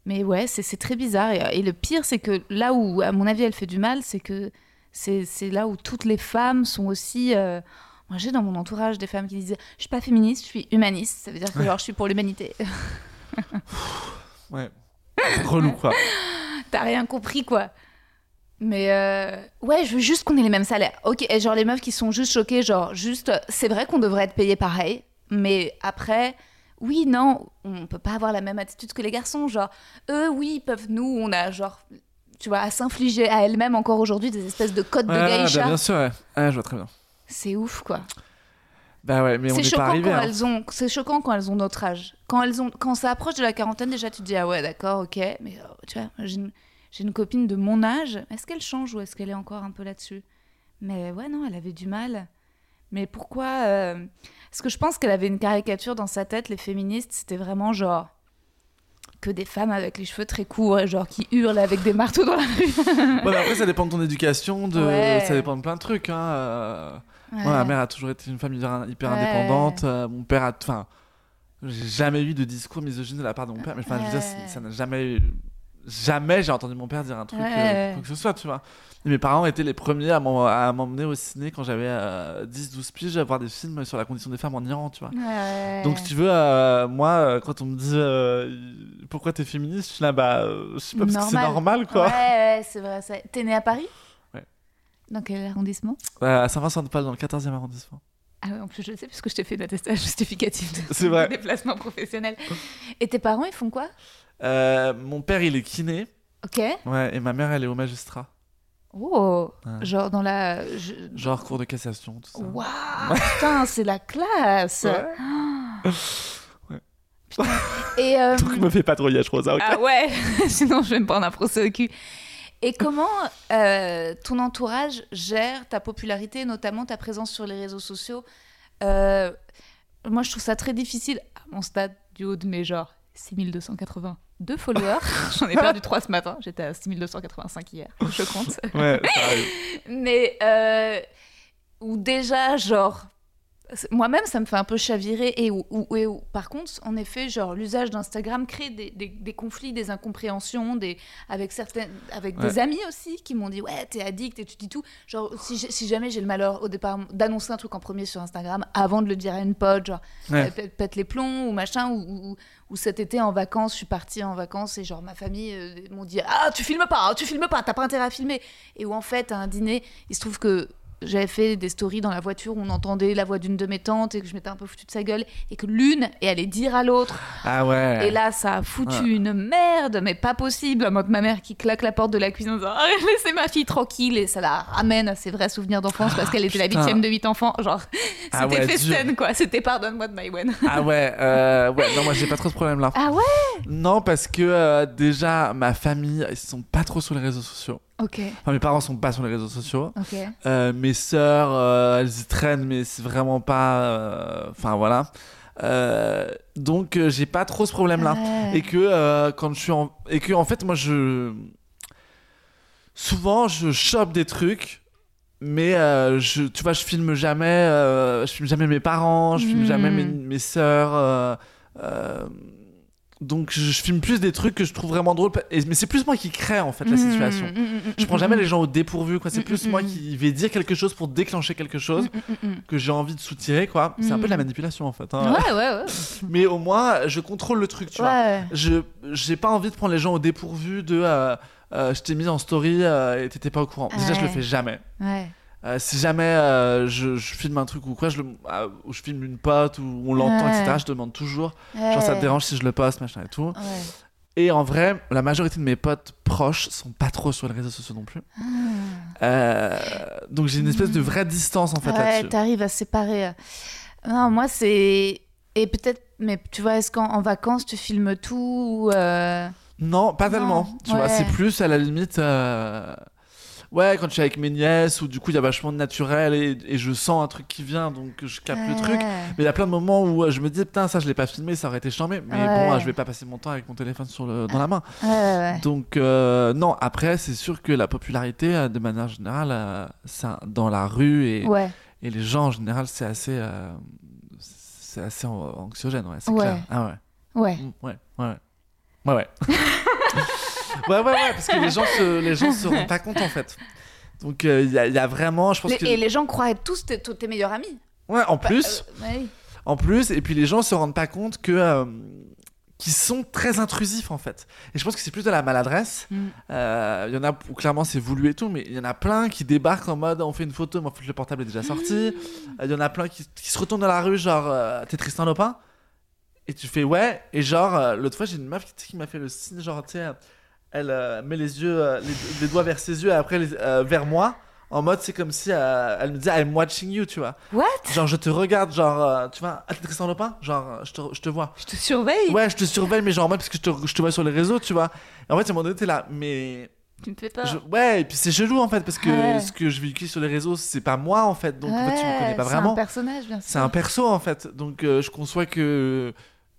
mais ouais, c'est c'est très bizarre et, et le pire c'est que là où à mon avis elle fait du mal, c'est que c'est là où toutes les femmes sont aussi euh, moi j'ai dans mon entourage des femmes qui disent je suis pas féministe, je suis humaniste, ça veut dire que genre je suis pour l'humanité. Ouais. Relou quoi. T'as rien compris, quoi. Mais euh, ouais, je veux juste qu'on ait les mêmes salaires. Ok, et genre les meufs qui sont juste choquées, genre juste, c'est vrai qu'on devrait être payé pareil, mais après, oui, non, on peut pas avoir la même attitude que les garçons. Genre, eux, oui, ils peuvent, nous, on a genre, tu vois, à s'infliger à elles-mêmes encore aujourd'hui des espèces de codes Ouais, de bah, geisha. bien sûr, ouais. Ouais, je vois très bien. C'est ouf, quoi. Bah ouais, mais on C'est n'est pas choquant arrivé. quand hein. elles ont, c'est choquant quand elles ont notre âge. Quand elles ont, quand ça approche de la quarantaine, déjà tu te dis ah ouais d'accord ok, mais euh, tu vois, j'ai une, j'ai une copine de mon âge. Est-ce qu'elle change ou est-ce qu'elle est encore un peu là-dessus? Mais ouais non, elle avait du mal. Mais pourquoi euh, Parce que je pense qu'elle avait une caricature dans sa tête. Les féministes, c'était vraiment genre que des femmes avec les cheveux très courts et genre qui hurlent avec des marteaux dans la rue. Ouais, mais après, ça dépend de ton éducation, de... Ouais. ça dépend de plein de trucs. Hein. euh. Ouais. Ma mère a toujours été une femme hyper, indépendante. euh, mon père a. Enfin, j'ai jamais eu de discours misogyne de la part de mon père. Mais enfin, je veux dire, Ouais. c'est- ça n'a jamais. Jamais j'ai entendu mon père dire un truc, Ouais. euh, quoi que ce soit, tu vois. Et mes parents étaient les premiers à m'en- à m'emmener au ciné quand j'avais 10-12 piges à voir des films sur la condition des femmes en Iran, tu vois. Ouais. Donc, si tu veux, euh, moi, euh, quand on me dit euh, pourquoi t'es féministe, je suis là, bah, euh, je sais pas, parce que c'est Normal. normal, quoi. Ouais, ouais, c'est vrai. T'es né à Paris Ouais. Dans quel arrondissement Euh, à Saint-Vincent-de-Paul, dans le 14e arrondissement. Ah ouais, en plus je le sais puisque je t'ai fait une attestation justificative de déplacement professionnel. Et tes parents, ils font quoi? Euh, mon père, il est kiné. Ok. Ouais, et ma mère, elle est au magistrat. Oh, genre dans la. Genre cours de cassation, tout ça. Waouh, putain, c'est la classe. Ouais. Putain. Et. Euh... Donc, me fais patrouiller, je crois ça. Okay. Ah ouais, sinon je vais me prendre un procès au cul. Et comment euh, ton entourage gère ta popularité, notamment ta présence sur les réseaux sociaux? Euh, moi, je trouve ça très difficile à mon stade du haut de mes genres. 6280 deux followers. J'en ai perdu trois ce matin. J'étais à 6285 hier. Je compte. Ouais, Mais. Euh, ou déjà, genre, moi-même, ça me fait un peu chavirer. Et où- et où- par contre, en effet, genre, l'usage d'Instagram crée des, des- des conflits, des incompréhensions, des, avec, certaines, avec des amis aussi qui m'ont dit Ouais, t'es addict et tu dis tout. Genre, si, jamais j'ai le malheur au départ d'annoncer un truc en premier sur Instagram avant de le dire à une pote, genre, Ouais. pète, les plombs ou machin, ou, ou- ou cet été en vacances, je suis partie en vacances et genre ma famille euh, m'ont dit Ah, tu filmes pas, hein, tu filmes pas, t'as pas intérêt à filmer. Et où en fait, à un dîner, il se trouve que j'avais fait des stories dans la voiture où on entendait la voix d'une de mes tantes et que je m'étais un peu foutu de sa gueule et que l'une est allée dire à l'autre. Ah ouais. et là ça a foutu Ouais. une merde mais pas possible. Mode ma mère qui claque la porte de la cuisine en disant Ah, laissez ma fille tranquille. Et ça la ramène à ses vrais souvenirs d'enfance parce qu'elle était la huitième de huit enfants. Genre Ah c'était ouais, festen quoi. C'était pardonne-moi de Maïwen Ah ouais, euh, ouais, non, moi j'ai pas trop ce problème-là. ah ouais? Non, parce que euh, déjà, ma famille, ils sont pas trop sur les réseaux sociaux. Ok Enfin, mes parents sont pas sur les réseaux sociaux. ok Euh, mes sœurs, euh, elles y traînent, mais c'est vraiment pas. euh, Enfin, voilà. Donc, j'ai pas trop ce problème-là. Et que quand je suis en. Et que, en fait, moi, je. Souvent, je chope des trucs. Mais je, tu vois, je filme jamais, je filme jamais mes parents, je filme Mm. jamais mes, mes sœurs. Donc je, je filme plus des trucs que je trouve vraiment drôles. Et- mais c'est plus moi qui crée en fait la Mm, situation. mm, mm, mm, Je prends mm, jamais les gens au dépourvu, quoi. C'est plus moi qui vais dire quelque chose pour déclencher quelque chose que j'ai envie de soutirer, quoi. C'est un peu de la manipulation en fait. hein. Ouais, ouais, ouais. Mais au moins, je contrôle le truc, tu vois. Je j'ai pas envie de prendre les gens au dépourvu de euh, euh, je t'ai mis en story euh, et t'étais pas au courant. Déjà, je le fais jamais. Ouais. Euh, si jamais euh, je, je filme un truc ou quoi, je le, euh, ou je filme une pote ou on l'entend, Ouais. etc., je demande toujours. Genre, ça te Ouais. dérange si je le poste, machin et tout. Ouais. Et en vrai, la majorité de mes potes proches sont pas trop sur les réseaux sociaux non plus. Euh, donc j'ai une espèce de vraie distance en fait ouais, là-dessus. t'arrives à séparer. Non, moi, c'est. Et peut-être, mais tu vois, est-ce qu'en en vacances, tu filmes tout ou, Non, pas Non, tellement. Tu vois, ouais. c'est plus à la limite. Ouais, quand je suis avec mes nièces, où du coup il y a vachement de naturel et, et je sens un truc qui vient, donc je capte le truc. Mais il y a plein de moments où euh, je me dis, putain, ça je l'ai pas filmé, ça aurait été charmé. Mais Ouais. bon, euh, je vais pas passer mon temps avec mon téléphone sur le, dans la main. Ouais, Donc, euh, non, après, c'est sûr que la popularité, de manière générale, ça, dans la rue et, et les gens en général, c'est assez, euh, c'est assez an- anxiogène, ouais, c'est clair. Ah ouais. Ouais. Ouais, ouais, ouais. Ouais, ouais. ouais, ouais, parce que les gens se, les gens se rendent pas compte en fait. Donc, euh, il y, a- il y a vraiment, je pense Les- que. Et les gens croient être tous tes, tous tes meilleurs amis. Ouais, en plus. Euh, ouais. En plus, et puis les gens se rendent pas compte que euh, qu'ils sont très intrusifs en fait. Et je pense que c'est plus de la maladresse. Mm. Euh, Il y en a où clairement c'est voulu et tout, mais il y en a plein qui débarquent en mode on fait une photo, mais en fait le portable est déjà sorti. Euh, Il y en a plein qui, qui se retournent dans la rue, genre euh, t'es Tristan Lopin Et tu fais ouais, et genre l'autre fois j'ai une meuf qui, qui m'a fait le signe, genre tu sais, elle euh, met les yeux, euh, les, les doigts vers ses yeux et après les- euh, vers moi. En mode, c'est comme si elle me disait I'm watching you, tu vois. What? Genre, je te regarde, genre, tu vois, ah, Tristan Lopin? Genre, je te, je te vois. Je te surveille. Ouais, je te surveille, mais genre, en mode, parce que je te, je te vois sur les réseaux, tu vois. Et en fait, à un moment donné, t'es là, mais. Tu me fais peur. je- Ouais, et puis c'est chelou, en fait, parce que Ouais. ce que je véhicule sur les réseaux, c'est pas moi, en fait. Donc, en fait, tu me connais pas C'est vraiment. un personnage, bien sûr. C'est un perso, en fait. Donc, euh, je conçois que.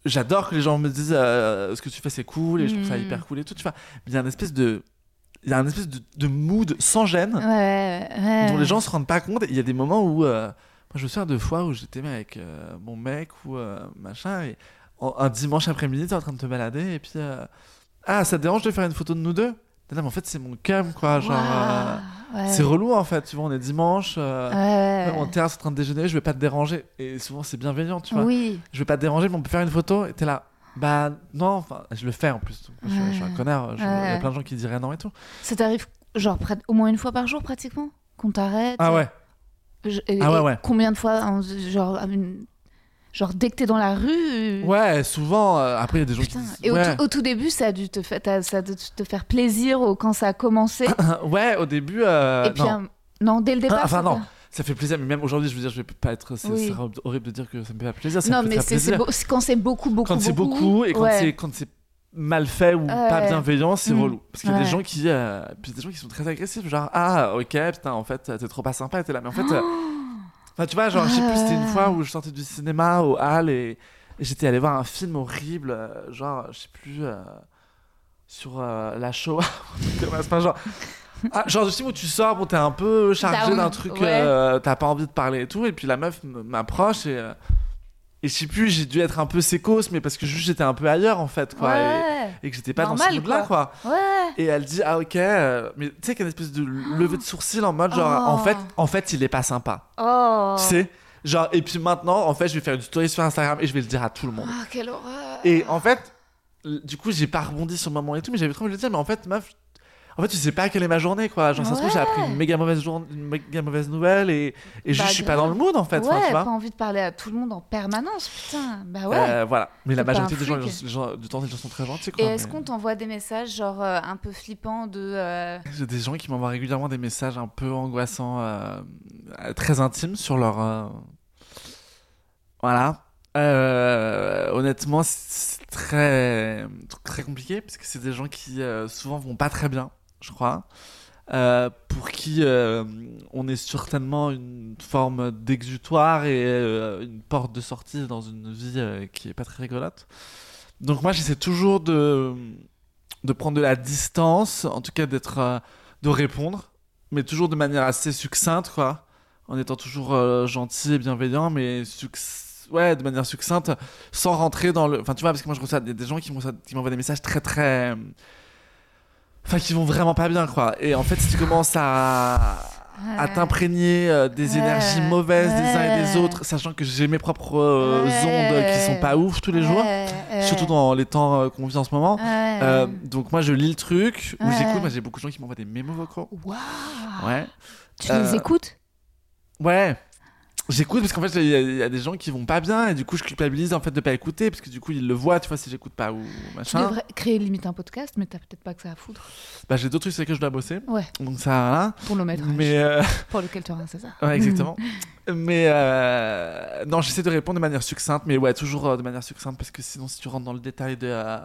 J'adore que les gens me disent euh, ce que tu fais, c'est cool, et je trouve ça Mhm. hyper cool et tout, tu vois. Mais il y a une espèce de. Il y a un espèce de, de mood sans gêne Ouais, ouais. dont les gens se rendent pas compte. Il y a des moments où. euh, moi, je me souviens de fois où j'étais avec euh, mon mec ou machin, et en- un dimanche après-midi, t'es en train de te balader, et puis. ah, ça te dérange de faire une photo de nous deux? Non, mais en fait, c'est mon cum, quoi. Genre. euh, ouais. C'est relou, en fait. Tu vois, on est dimanche, euh, Ouais, on est en terrasse en train de déjeuner, je vais pas te déranger. Et souvent, c'est bienveillant, tu vois. Oui. Je vais pas te déranger, mais on peut faire une photo, et t'es là. Bah, non, enfin, je le fais en plus. donc je, je suis un connard. Il y a plein de gens qui diraient non et tout. Ça t'arrive genre au moins une fois par jour pratiquement qu'on t'arrête? Ah ouais. Je- et- Ah ouais, ouais. Combien de fois en- genre une- genre dès que t'es dans la rue. euh, Ouais, souvent. euh, après, il y a des gens Putain. qui disent. Et au, ouais. tout, au tout début, ça a dû te faire, t'as- ça a dû te faire plaisir au- quand ça a commencé. ouais, au début. euh, et puis non. un- non, dès le départ. Ah, enfin, non. Ça fait plaisir, mais même aujourd'hui, je veux dire, je vais pas être. C'est Oui. horrible de dire que ça me fait pas plaisir. Ça Non, mais c'est beau- quand c'est beaucoup, beaucoup, Quand c'est beaucoup et quand ouais. c'est mal fait ou pas bienveillant, c'est Mm. relou. Parce qu'il y a Ouais. des gens qui, euh, puis des gens qui sont très agressifs, genre ah ok putain en fait t'es trop pas sympa, t'es là, mais en fait, euh, enfin, tu vois genre je sais plus c'était une Ah. fois où je sortais du cinéma au hall et, et j'étais allé voir un film horrible, euh, genre je sais plus euh, sur euh, la Shoah, c'est pas genre. Ah, genre du film où tu sors, bon t'es un peu chargé d'un truc, ouais. t'as pas envie de parler et tout, et puis la meuf m'approche et et je sais plus, j'ai dû être un peu sécos, mais parce que juste j'étais un peu ailleurs en fait, quoi. et- Ouais. Et, que j'étais pas Normal, dans ce mood-là, quoi. Ouais. Et elle dit, ah ok, euh, mais tu sais qu'il y a une espèce de levée de sourcil en mode genre, Oh. en, fait, en fait, il est pas sympa. Oh. Tu sais Genre, et puis maintenant, en fait, je vais faire une story sur Instagram et je vais le dire à tout le monde. Ah, quelle horreur. Et en fait, du coup, j'ai pas rebondi sur le moment et tout, mais j'avais trop envie de le dire, mais en fait, meuf, en fait, tu sais pas quelle est ma journée, quoi. Genre, ça se trouve, j'ai appris Ouais. une méga mauvaise journée, une méga mauvaise nouvelle et, et Bah, je suis pas dans le mood, en fait. enfin, ouais, tu vois pas envie de parler à tout le monde en permanence, putain. Bah ouais. Euh, voilà. Mais la majorité des gens, les flic. gens- les gens- du temps, les gens sont très gentils, quoi. Et est-ce mais- qu'on t'envoie des messages genre euh, un peu flippants de euh, J'ai des gens qui m'envoient régulièrement des messages un peu angoissants, très intimes sur leur. Voilà. Euh, honnêtement, c'est très, très compliqué parce que c'est des gens qui euh, souvent vont pas très bien, je crois. Euh, pour qui euh, on est certainement une forme d'exutoire et euh, une porte de sortie dans une vie qui est pas très rigolote. Donc moi j'essaie toujours de, de prendre de la distance, en tout cas d'être, de répondre, mais toujours de manière assez succincte quoi, en étant toujours gentil et bienveillant, mais succ- ouais, de manière succincte, sans rentrer dans le. Enfin, tu vois, parce que moi, je reçois des, des gens qui m'envoient des messages très, très. Enfin, qui vont vraiment pas bien, quoi. Et en fait, si tu commences à à t'imprégner euh, des Ouais. énergies mauvaises des uns et des autres, sachant que j'ai mes propres euh, Ouais. ondes qui sont pas ouf tous les jours, surtout dans les temps euh, qu'on vit en ce moment. Euh, donc moi je lis le truc, ou j'écoute, moi j'ai beaucoup de gens qui m'envoient des mémos vocaux. Waouh. Ouais. Tu les écoutes? Ouais. J'écoute parce qu'en fait il y, a- il y a des gens qui vont pas bien et du coup je culpabilise en fait de pas écouter parce que du coup ils le voient tu vois si j'écoute pas ou Tu machin. devrais créer limite un podcast, mais t'as peut-être pas que ça à foutre. Bah j'ai d'autres trucs sur lesquels je dois bosser. Ouais, Donc ça voilà. pour le mettre. Mais euh, Pour lequel tu auras, c'est ça Ouais, exactement. mais euh, non, j'essaie de répondre de manière succincte, mais ouais, toujours euh, de manière succincte, parce que sinon, si tu rentres dans le détail de. euh,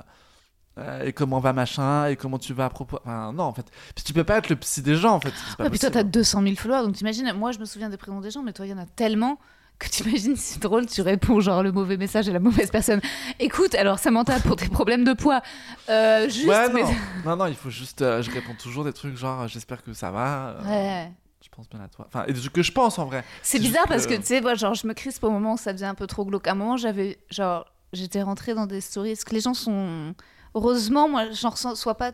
euh, et comment va machin, et comment tu vas à propos. Enfin, non, en fait. Puis tu peux pas être le psy des gens, en fait. Pas Ouais, puis toi, t'as 200 000 followers, donc t'imagines, moi je me souviens des prénoms des gens, mais toi, il y en a tellement que t'imagines, c'est drôle, tu réponds genre le mauvais message à la mauvaise personne. Écoute, alors Samantha, pour tes problèmes de poids, euh, juste. Ouais, mais- non. non, il faut juste. euh, je réponds toujours des trucs genre, j'espère que ça va. Ouais. Je pense bien à toi. Enfin, et des trucs que je pense en vrai. C'est bizarre parce que que- tu sais, moi, genre, je me crispe au moment où ça devient un peu trop glauque. À un moment, j'avais, genre, j'étais rentrée dans des stories. Est-ce que les gens sont. Heureusement, moi, j'en ressens soit pas.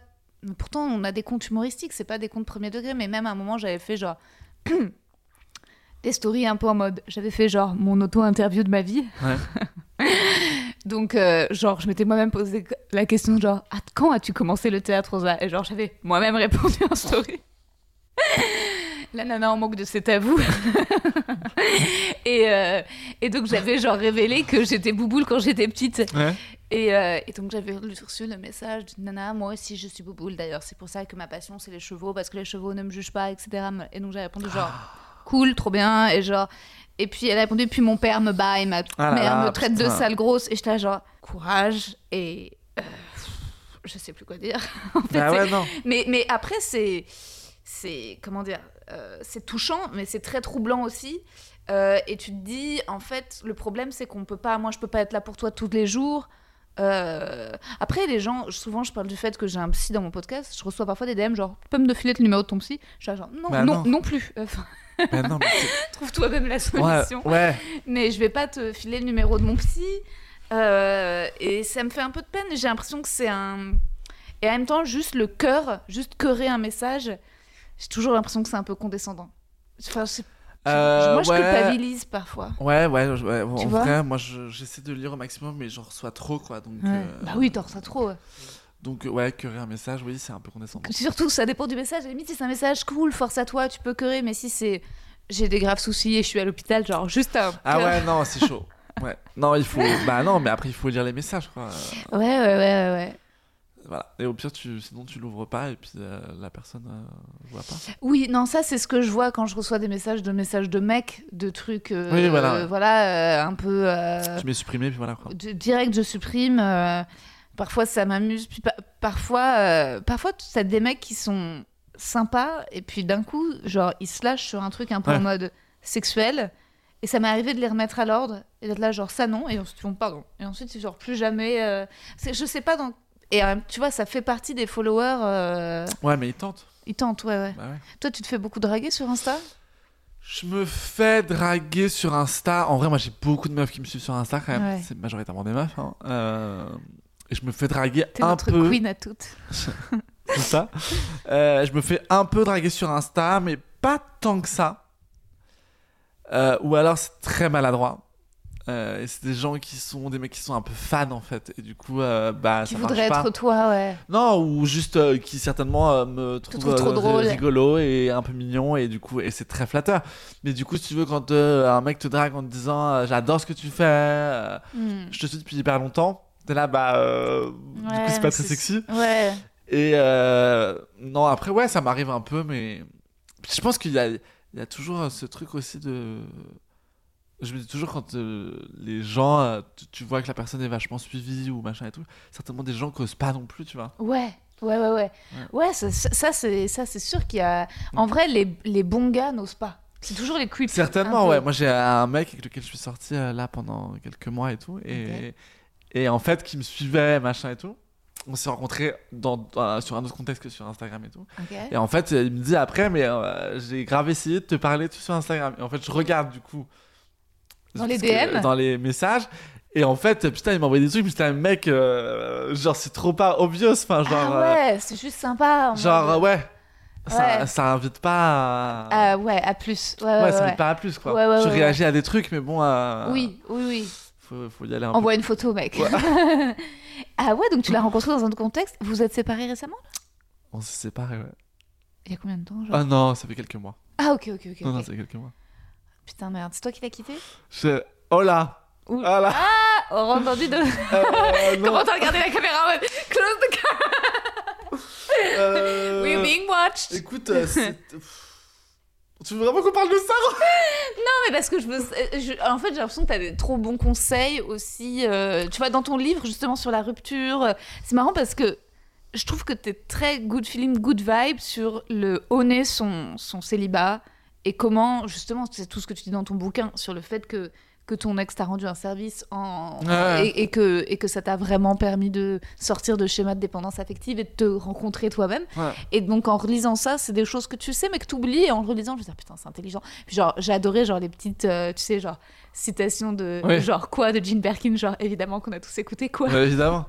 Pourtant, on a des comptes humoristiques, c'est pas des comptes premier degré, mais même à un moment, j'avais fait genre. des stories un peu en mode. J'avais fait genre mon auto-interview de ma vie. Ouais. Donc, euh, genre, je m'étais moi-même posé la question, genre, Ah, quand as-tu commencé le théâtre, Rosa? Et genre, j'avais moi-même répondu en story. La nana en manque de c'est à vous. et, euh, et donc, j'avais genre révélé que j'étais bouboule quand j'étais petite. Ouais. Et, euh, et donc, j'avais reçu le message d'une nana, moi aussi je suis bouboule d'ailleurs, c'est pour ça que ma passion c'est les chevaux, parce que les chevaux ne me jugent pas, etc. Et donc, j'ai répondu genre, cool, trop bien. Et genre, et puis elle a répondu, puis mon père me bat et ma Ah mère là, me traite de sale grosse. Et j'étais genre, courage. Et euh, je sais plus quoi dire. En fait, Bah c'est- ouais, non. mais, mais après, c'est. C'est. Comment dire euh, C'est touchant, mais c'est très troublant aussi. Euh, et tu te dis, en fait, le problème, c'est qu'on peut pas. Moi, je peux pas être là pour toi tous les jours. Euh, Après, les gens, souvent, je parle du fait que j'ai un psy dans mon podcast. Je reçois parfois des DM genre, tu peux me filer le numéro de ton psy? Je suis genre, non, Bah non, non. non plus. Enfin, Bah non, mais trouve toi-même la ouais, solution ouais. mais je vais pas te filer le numéro de mon psy. Euh, et ça me fait un peu de peine. J'ai l'impression que c'est un. Et en même temps, juste le cœur, juste cœurer un message, j'ai toujours l'impression que c'est un peu condescendant. Enfin, sais- Euh, moi, je ouais. culpabilise parfois. Ouais, ouais, en vrai, moi je- j'essaie de lire au maximum, mais j'en reçois trop quoi. Donc, euh, Bah oui, t'en reçois trop. donc euh, ouais, curer un message, oui, c'est un peu condescendant. Surtout, ça dépend du message. À la limite, si c'est un message cool, force à toi, tu peux cœurer. Mais si c'est j'ai des graves soucis et je suis à l'hôpital, genre juste un. Ah cœur. ouais, non, c'est chaud. Ouais. Non, il faut. Bah non, mais après, il faut lire les messages, quoi. Ouais, ouais, ouais, ouais. Voilà. Et au pire, tu... sinon, tu l'ouvres pas et puis euh, la personne euh, voit pas. Oui, non, ça c'est ce que je vois quand je reçois des messages de messages de mecs, de trucs, euh, Oui, voilà, voilà, euh, un peu Tu mets supprimé, puis voilà, quoi. direct, je supprime. parfois ça m'amuse, puis pa- parfois, parfois t'as des mecs qui sont sympas et puis d'un coup, genre ils se lâchent sur un truc un peu Ouais. en mode sexuel. Et ça m'est arrivé de les remettre à l'ordre et d'être là genre ça non et ensuite ils font pardon et ensuite c'est genre plus jamais. je sais pas dans et euh, tu vois ça fait partie des followers. euh, Ouais, mais il tente. ils tentent ouais ouais. Bah ouais. Toi, tu te fais beaucoup draguer sur Insta? Je me fais draguer sur Insta. En vrai, moi, j'ai beaucoup de meufs qui me suivent sur Insta, quand même. Ouais. C'est majoritairement des meufs. hein. Euh, Et je me fais draguer T'es un notre peu. queen à toutes. C'est ça. Euh, je me fais un peu draguer sur Insta, mais pas tant que ça. Euh, ou alors c'est très maladroit. Euh, et c'est des gens qui sont des mecs qui sont un peu fans en fait. Et du coup, euh, bah Qui ça voudrait marche pas. être toi, ouais. Non, ou juste euh, qui certainement me trouve trop drôle. rigolo et un peu mignon et du coup et c'est très flatteur. Mais du coup, si tu veux quand un mec te drague en te disant j'adore ce que tu fais, Hmm. je te suis depuis hyper longtemps, t'es là bah du coup c'est pas très sexy. Ouais. Et non, après, ouais, ça m'arrive un peu, mais je pense qu'il y a, il y a toujours ce truc aussi de. Je me dis toujours quand euh, les gens, euh, tu, tu vois que la personne est vachement suivie ou machin et tout, certainement des gens causent pas non plus, tu vois. Ouais. Ouais, ouais, ouais. Ouais, ça, ça, ça, c'est sûr qu'il y a. En vrai, les, les bons gars n'osent pas. C'est toujours les creeps. Certainement, ouais. Moi, j'ai un mec avec lequel je suis sorti euh, là pendant quelques mois et tout. Et, et en fait, qui me suivait, machin et tout. On s'est rencontrés dans, sur un autre contexte que sur Instagram et tout. Et en fait, il me dit après, mais euh, j'ai grave essayé de te parler tout sur Instagram. Et en fait, je regarde du coup Dans les que- DM? Dans les messages. Et en fait, putain, il m'a envoyé des trucs, mais c'était un mec, euh, genre, c'est trop pas obvious, enfin, genre. ah ouais, c'est juste sympa. en euh, genre, euh, ouais. Ça, Ouais. ça invite pas à. Ah ouais, à plus. Ouais, ouais, ouais, ça invite pas à plus, quoi. Ouais, ouais, je réagis à des trucs, mais bon. euh, Oui, oui, oui. Faut, faut y aller un peu. Envoie une photo, mec. ah ouais, donc tu l'as rencontré dans un autre contexte. Vous êtes séparés récemment là? On s'est séparés, ouais. Il y a combien de temps genre? Ah non, ça fait quelques mois. Ah ok, ok, ok. Non, non, ok. ça fait quelques mois. Putain, merde, c'est toi qui l'as quitté. Oh là Ouh. Là Ah, on a entendu de... Euh, Comment t'as regardé la caméra mode Close the camera euh, We're being watched Écoute, euh, c'est... Tu veux vraiment qu'on parle de ça Non, mais parce que je veux. euh, je- En fait, j'ai l'impression que t'as des trop bons conseils aussi. euh, tu vois, dans ton livre, justement, sur la rupture. C'est marrant parce que je trouve que t'es très good feeling, good vibe sur le honner son, son célibat et comment, justement, c'est tout ce que tu dis dans ton bouquin sur le fait que que ton ex t'a rendu un service en... Ouais. et, et que, et que ça t'a vraiment permis de sortir de schémas de dépendance affective et de te rencontrer toi-même. Ouais. Et donc en relisant ça, c'est des choses que tu sais mais que tu oublies et en relisant, je me dis ah, putain, c'est intelligent. Puis genre j'ai adoré genre les petites euh, tu sais genre citations de genre quoi de Jean Birkin, genre évidemment qu'on a tous écouté quoi. Ouais, évidemment.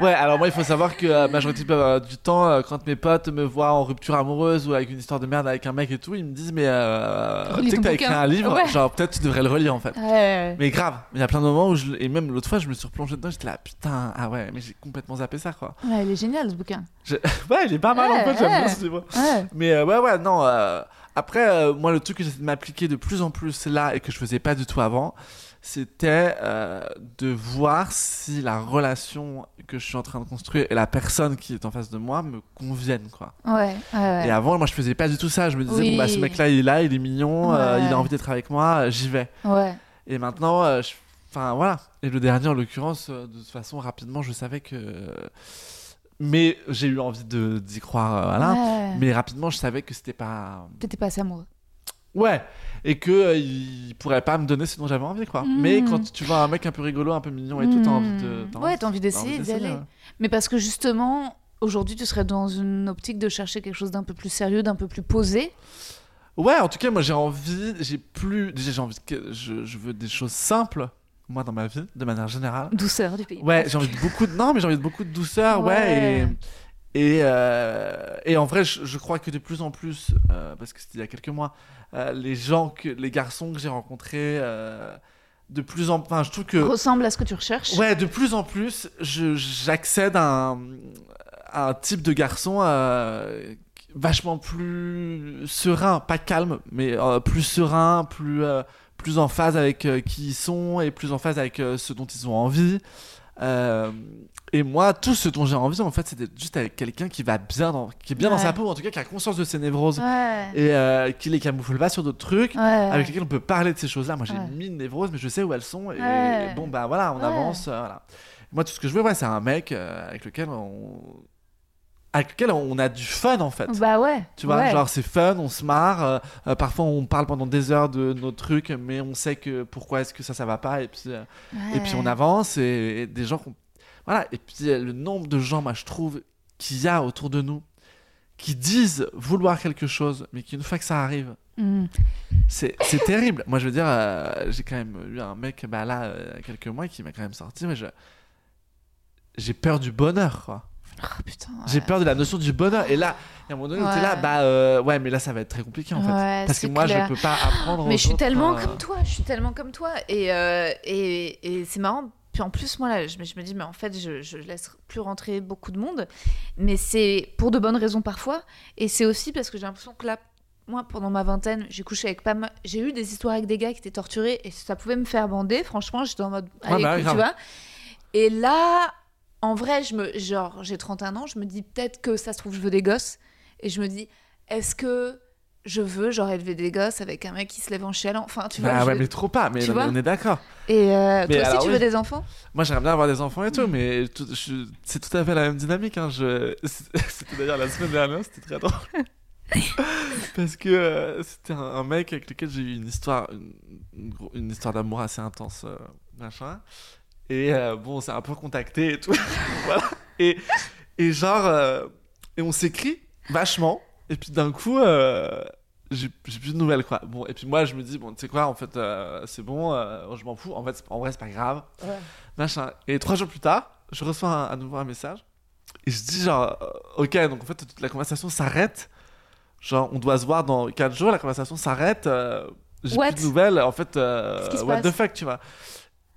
Ouais, alors moi, il faut savoir que la majorité euh, du temps, euh, quand mes potes me voient en rupture amoureuse ou avec une histoire de merde avec un mec et tout, ils me disent, mais euh, tu sais que t'as écrit un livre, Ouais. genre peut-être tu devrais le relire en fait. Ouais. Mais grave, il y a plein de moments où je... Et même l'autre fois, je me suis replongé dedans, j'étais là, putain, ah ouais, mais j'ai complètement zappé ça quoi. Ouais, il est génial ce bouquin. Ouais, il est pas mal en fait, j'aime bien ce livre. Ouais. Mais euh, ouais, ouais, non. euh, après, euh, moi, le truc que j'essaie de m'appliquer de plus en plus là et que je faisais pas du tout avant, c'était euh, de voir si la relation que je suis en train de construire et la personne qui est en face de moi me conviennent, quoi. Ouais, ouais, ouais. Et avant, moi, je faisais pas du tout ça. Je me disais, Oui. bon, bah, ce mec-là, il est là, il est mignon, euh, il a envie d'être avec moi, j'y vais. Et maintenant, euh, je- enfin voilà. Et le dernier, en l'occurrence, de toute façon, rapidement, je savais que. Mais j'ai eu envie de d'y croire, euh, voilà. Ouais. Mais rapidement, je savais que c'était pas. T'étais pas assez amoureux. Ouais, et que euh, il pourrait pas me donner ce dont j'avais envie, quoi. Mm. Mais quand tu vois un mec un peu rigolo, un peu mignon et tout, t'as envie de. Hmm. Ouais, t'as envie d'essayer d'y aller. ouais. Mais parce que justement, aujourd'hui, tu serais dans une optique de chercher quelque chose d'un peu plus sérieux, d'un peu plus posé. Ouais, en tout cas, moi j'ai envie, j'ai plus. Déjà, j'ai envie que. Je, je veux des choses simples, moi, dans ma vie, de manière générale. Douceur du pays. Ouais, j'ai envie de beaucoup de. Non, mais j'ai envie de beaucoup de douceur, ouais. Ouais. et, et, euh, et en vrai, je, je crois que de plus en plus, euh, parce que c'était il y a quelques mois, euh, les gens, que, les garçons que j'ai rencontrés, de plus en. Enfin, je trouve que. Ressemble à ce que tu recherches. Ouais, de plus en plus, je- j'accède à un, à un type de garçon euh, vachement plus serein, pas calme, mais euh, plus serein, plus, euh, plus en phase avec euh, qui ils sont et plus en phase avec euh, ce dont ils ont envie. Euh, et moi, tout ce dont j'ai envie, en fait, c'est d'être juste avec quelqu'un qui va bien, dans, qui est bien dans sa peau, en tout cas qui a conscience de ses névroses Ouais. et euh, qui les camoufle pas sur d'autres trucs Ouais. avec lesquels on peut parler de ces choses-là. Moi, j'ai mille névroses, mais je sais où elles sont. Et bon, bah voilà, on avance. voilà. Moi, tout ce que je veux, c'est un mec avec lequel on. Avec lequel on a du fun en fait. Bah ouais. Tu vois, ouais. genre c'est fun, on se marre. euh, euh, parfois on parle pendant des heures de nos trucs, mais on sait que pourquoi est-ce que ça ça va pas et puis euh, et puis on avance et, et des gens qu'on- voilà et puis le nombre de gens, moi je trouve qu'il y a autour de nous qui disent vouloir quelque chose, mais qu'une fois que ça arrive, Mm. c'est c'est terrible. Moi, je veux dire, euh, j'ai quand même eu un mec, bah là, il y a quelques mois, qui m'a quand même sorti, mais je... j'ai peur du bonheur, quoi. Oh, putain. ouais. J'ai peur de la notion du bonheur. Et là, à un moment donné, t'es là, Ouais. bah euh, ouais, mais là, ça va être très compliqué, en fait. Ouais, Parce que moi, clair. je peux pas apprendre. Mais je suis tellement euh, comme toi, je suis tellement comme toi. Et, euh, et, et c'est marrant. Puis en plus, moi, là, je me, je me dis, mais en fait, je, je laisse plus rentrer beaucoup de monde. Mais c'est pour de bonnes raisons parfois. Et c'est aussi parce que j'ai l'impression que là, moi, pendant ma vingtaine, j'ai couché avec pas mal. J'ai eu des histoires avec des gars qui étaient torturés et ça pouvait me faire bander. Franchement, j'étais en mode. Allez, bah, écoute, tu vois. Et là, en vrai, je me, genre, j'ai 31 ans, je me dis peut-être que ça se trouve, je veux des gosses. Et je me dis, est-ce que je veux, genre, élever des gosses avec un mec qui se lève en chialant? Enfin, tu vois. Je- ouais, mais trop pas. Mais, non, on est d'accord. Et euh, toi aussi, tu oui. veux des enfants? Moi, j'aimerais bien avoir des enfants et tout, mais tout- je- c'est tout à fait la même dynamique. Hein. Je... C'était d'ailleurs la semaine dernière, c'était très drôle. Parce que euh, c'était un, un mec avec lequel j'ai eu une histoire, une histoire d'amour assez intense, euh, machin. Et euh, bon, on s'est un peu contacté et tout. voilà. Et, et genre, euh, et on s'écrit vachement. Et puis d'un coup, euh, j'ai plus de nouvelles quoi. Bon, et puis moi je me dis, bon, tu sais quoi, en fait, c'est bon, je m'en fous. En fait, en vrai, c'est pas grave. Machin. Et trois jours plus tard, je reçois un- à nouveau un message. Et je dis, genre, ok, donc en fait, toute la conversation s'arrête. Genre, on doit se voir dans 4 jours, la conversation s'arrête. j'ai plus de nouvelles. En fait, what the fuck, tu vois.